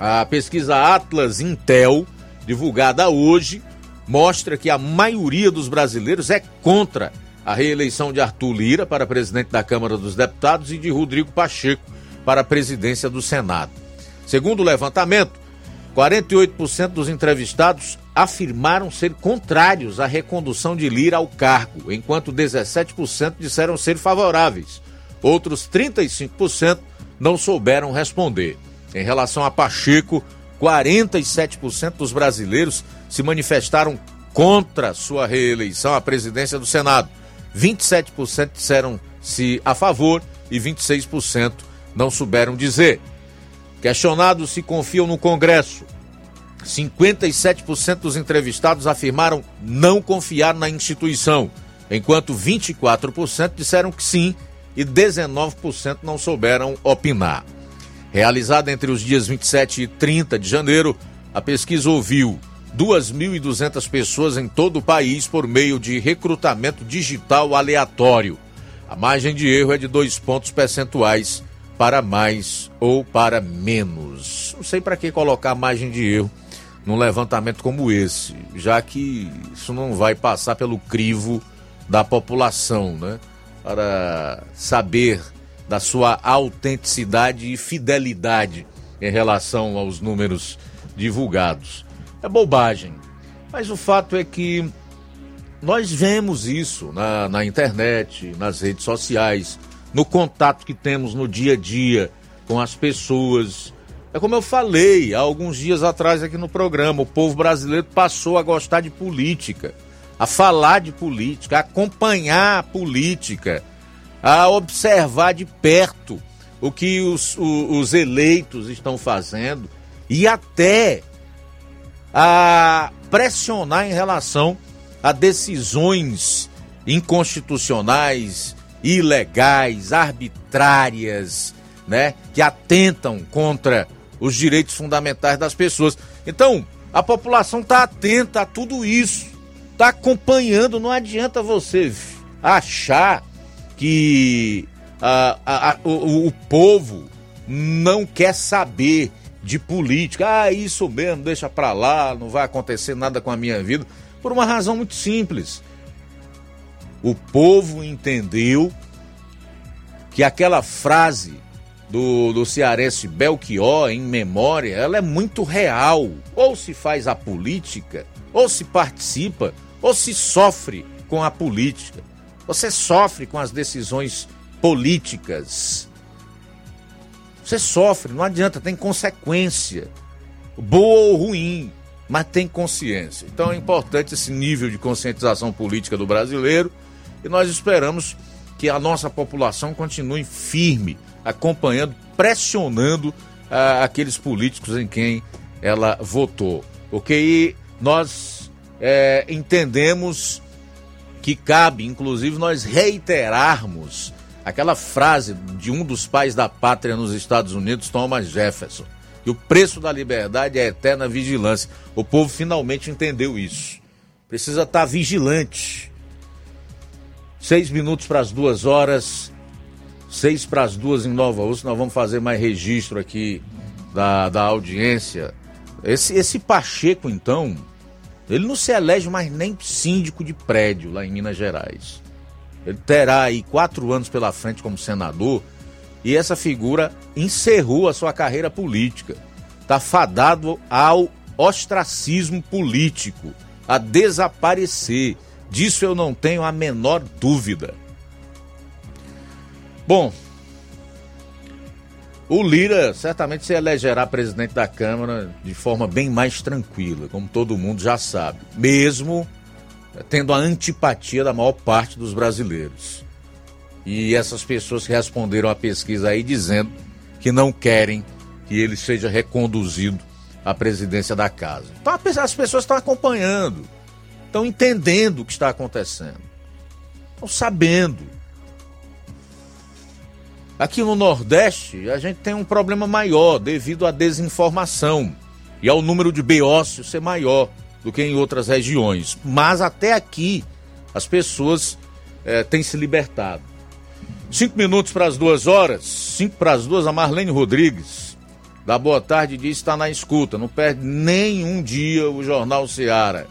A pesquisa Atlas Intel, divulgada hoje, mostra que a maioria dos brasileiros é contra a reeleição de Arthur Lira para presidente da Câmara dos Deputados e de Rodrigo Pacheco para a presidência do Senado. Segundo o levantamento, 48% dos entrevistados afirmaram ser contrários à recondução de Lira ao cargo, enquanto 17% disseram ser favoráveis. Outros 35% não souberam responder. Em relação a Pacheco, 47% dos brasileiros se manifestaram contra sua reeleição à presidência do Senado. 27% disseram se a favor e 26% não souberam dizer. Questionados se confiam no Congresso. 57% dos entrevistados afirmaram não confiar na instituição, enquanto 24% disseram que sim e 19% não souberam opinar. Realizada entre os dias 27 e 30 de janeiro, a pesquisa ouviu 2.200 pessoas em todo o país por meio de recrutamento digital aleatório. A margem de erro é de dois pontos percentuais para mais ou para menos. Não sei para que colocar margem de erro num levantamento como esse, já que isso não vai passar pelo crivo da população, né? Para saber da sua autenticidade e fidelidade em relação aos números divulgados. É bobagem. Mas o fato é que nós vemos isso na, na internet, nas redes sociais, no contato que temos no dia a dia com as pessoas. É como eu falei há alguns dias atrás aqui no programa: o povo brasileiro passou a gostar de política, a falar de política, a acompanhar a política, a observar de perto o que os, os, os eleitos estão fazendo e até a pressionar em relação a decisões inconstitucionais, ilegais, arbitrárias, né, que atentam contra os direitos fundamentais das pessoas. Então, a população está atenta a tudo isso, está acompanhando. Não adianta você achar que o, o povo não quer saber de política. Ah, isso mesmo, deixa pra lá, não vai acontecer nada com a minha vida. Por uma razão muito simples. O povo entendeu que aquela frase do, do cearense Belchior, em memória, ela é muito real. Ou se faz a política, ou se participa, ou se sofre com a política. Você sofre com as decisões políticas. Você sofre, não adianta, tem consequência. Boa ou ruim, mas tem consciência. Então é importante esse nível de conscientização política do brasileiro e nós esperamos que a nossa população continue firme, acompanhando, pressionando ah, aqueles políticos em quem ela votou. Ok? E nós é, entendemos que cabe, inclusive, nós reiterarmos aquela frase de um dos pais da pátria nos Estados Unidos, Thomas Jefferson, que o preço da liberdade é a eterna vigilância. O povo finalmente entendeu isso. Precisa estar vigilante. Seis minutos para as duas horas, seis para as duas em Nova Ursa. Nós vamos fazer mais registro aqui da, da audiência. Esse, esse Pacheco, então, ele não se elege mais nem síndico de prédio lá em Minas Gerais. Ele terá aí quatro anos pela frente como senador e essa figura encerrou a sua carreira política. Está fadado ao ostracismo político, a desaparecer. Disso eu não tenho a menor dúvida. Bom, o Lira certamente se elegerá presidente da Câmara de forma bem mais tranquila, como todo mundo já sabe, mesmo tendo a antipatia da maior parte dos brasileiros. E essas pessoas que responderam à pesquisa aí dizendo que não querem que ele seja reconduzido à presidência da casa. Então as pessoas estão acompanhando, estão entendendo o que está acontecendo, estão sabendo. Aqui no Nordeste, a gente tem um problema maior devido à desinformação e ao número de beócios ser maior do que em outras regiões. Mas até aqui as pessoas é, têm se libertado. Cinco minutos para as duas horas, cinco para as duas, a Marlene Rodrigues, da Boa Tarde, diz que está na escuta, não perde nem um dia o Jornal Seara.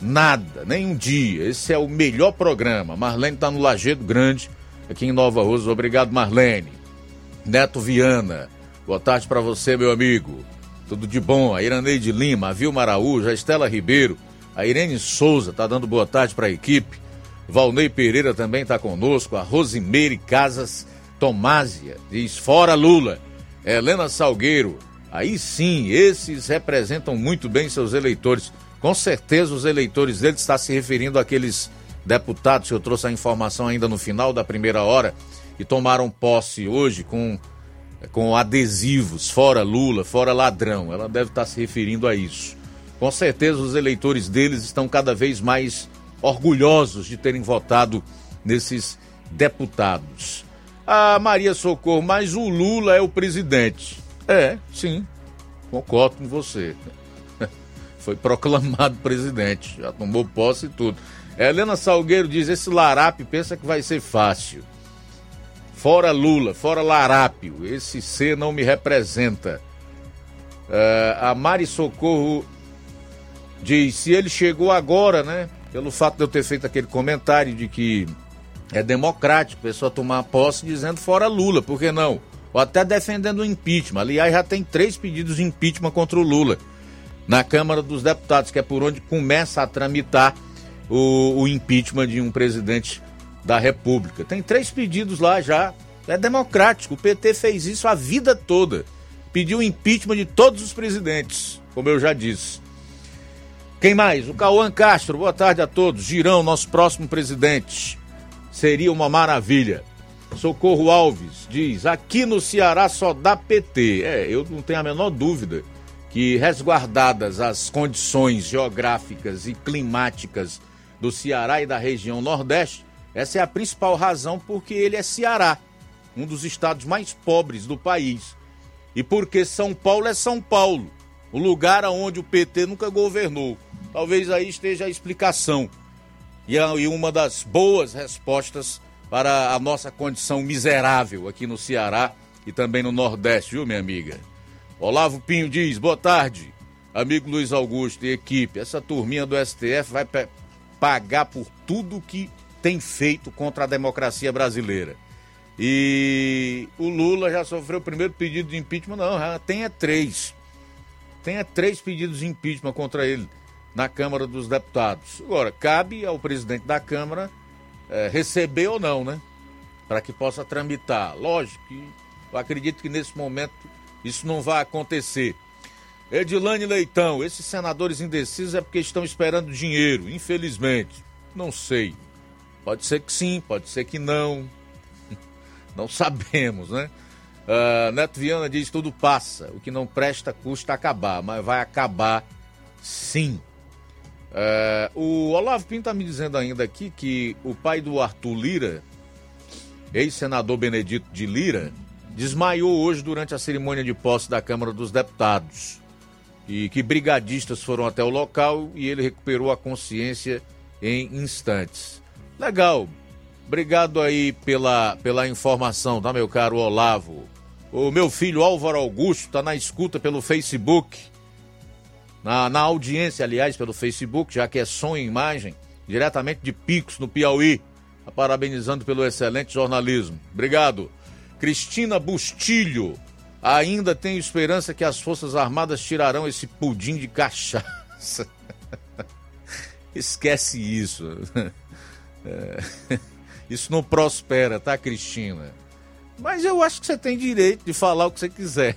Nada, nem um dia. Esse é o melhor programa. Marlene está no Lagedo Grande, aqui em Nova Rosa. Obrigado, Marlene. Neto Viana, boa tarde para você, meu amigo. Tudo de bom. A Iraneide Lima, a Vilma Araújo, a Estela Ribeiro, a Irene Souza está dando boa tarde para a equipe. Valnei Pereira também está conosco. A Rosimeire Casas Tomásia diz fora Lula. Helena Salgueiro, aí sim, esses representam muito bem seus eleitores. Com certeza os eleitores dele estão se referindo àqueles deputados, eu trouxe a informação ainda no final da primeira hora, e tomaram posse hoje com, com adesivos, fora Lula, fora ladrão. Ela deve estar se referindo a isso. Com certeza os eleitores deles estão cada vez mais orgulhosos de terem votado nesses deputados. A Maria Socorro, mas o Lula é o presidente. É, sim, concordo com você. Foi proclamado presidente, já tomou posse e tudo. Helena Salgueiro diz: esse larápio pensa que vai ser fácil. Fora Lula, fora larápio, esse C não me representa. Uh, a Mari Socorro diz: se ele chegou agora, né? Pelo fato de eu ter feito aquele comentário de que é democrático a pessoa tomar posse dizendo fora Lula, por que não? Ou até defendendo o impeachment. Aliás, já tem três pedidos de impeachment contra o Lula na Câmara dos Deputados, que é por onde começa a tramitar o, o impeachment de um presidente da República. Tem três pedidos lá já. É democrático. O PT fez isso a vida toda. Pediu impeachment de todos os presidentes, como eu já disse. Quem mais? O Cauã Castro. Boa tarde a todos. Girão, nosso próximo presidente. Seria uma maravilha. Socorro Alves diz: aqui no Ceará só dá PT. É, eu não tenho a menor dúvida que, resguardadas as condições geográficas e climáticas do Ceará e da região Nordeste, essa é a principal razão porque ele é Ceará, um dos estados mais pobres do país. E porque São Paulo é São Paulo, o lugar onde o PT nunca governou. Talvez aí esteja a explicação e uma das boas respostas para a nossa condição miserável aqui no Ceará e também no Nordeste, viu, minha amiga? Olavo Pinho diz: boa tarde, amigo Luiz Augusto e equipe. Essa turminha do STF vai pagar por tudo que tem feito contra a democracia brasileira. E o Lula já sofreu o primeiro pedido de impeachment, não, já tem é três. Tem é três pedidos de impeachment contra ele na Câmara dos Deputados. Agora, cabe ao presidente da Câmara é, receber ou não, né? Para que possa tramitar. Lógico que eu acredito que nesse momento isso não vai acontecer. Edilane Leitão, esses senadores indecisos é porque estão esperando dinheiro, infelizmente. Não sei. Pode ser que sim, pode ser que não. Não sabemos, né? Uh, Neto Viana diz: tudo passa, o que não presta custa acabar, mas vai acabar sim. Uh, o Olavo Pinto está me dizendo ainda aqui que o pai do Arthur Lira, ex-senador Benedito de Lira, desmaiou hoje durante a cerimônia de posse da Câmara dos Deputados. E que brigadistas foram até o local e ele recuperou a consciência em instantes. Legal. Obrigado aí pela, pela informação, tá, meu caro Olavo? O meu filho Álvaro Augusto está na escuta pelo Facebook. Na, na audiência, aliás, pelo Facebook, já que é som e imagem, diretamente de Picos, no Piauí. Tá parabenizando pelo excelente jornalismo. Obrigado. Cristina Bustilho. Ainda tenho esperança que as Forças Armadas tirarão esse pudim de cachaça. Esquece isso. É. Isso não prospera, tá, Cristina? Mas eu acho que você tem direito de falar o que você quiser.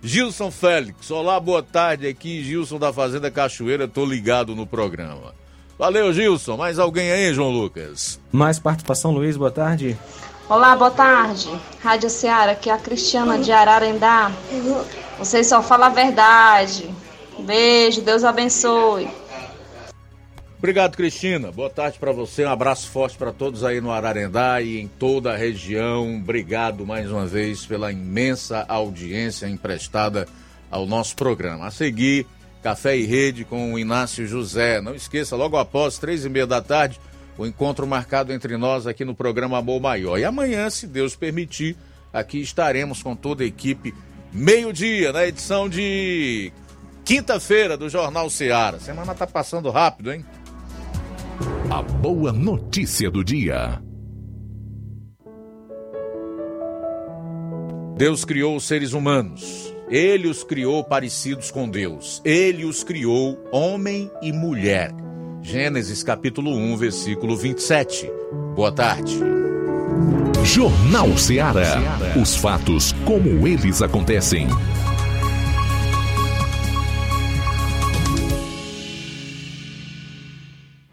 Gilson Félix, olá, boa tarde aqui, Gilson da Fazenda Cachoeira, tô ligado no programa. Valeu, Gilson. Mais alguém aí, João Lucas? Mais participação, Luiz, boa tarde. Olá, boa tarde. Rádio Ceará, aqui é a Cristiana de Ararendá. Vocês só falam a verdade. Beijo, Deus abençoe. Obrigado, Cristina. Boa tarde para você. Um abraço forte para todos aí no Ararendá e em toda a região. Obrigado mais uma vez pela imensa audiência emprestada ao nosso programa. A seguir, Café e Rede com o Inácio José. Não esqueça, logo após, três e meia da tarde, o encontro marcado entre nós aqui no programa Amor Maior. E amanhã, se Deus permitir, aqui estaremos com toda a equipe, meio-dia, na edição de quinta-feira do Jornal Seara. Semana tá passando rápido, hein? A boa notícia do dia. Deus criou os seres humanos. Ele os criou parecidos com Deus. Ele os criou homem e mulher. Gênesis capítulo 1, versículo 27. Boa tarde. Jornal Ceará. Os fatos como eles acontecem.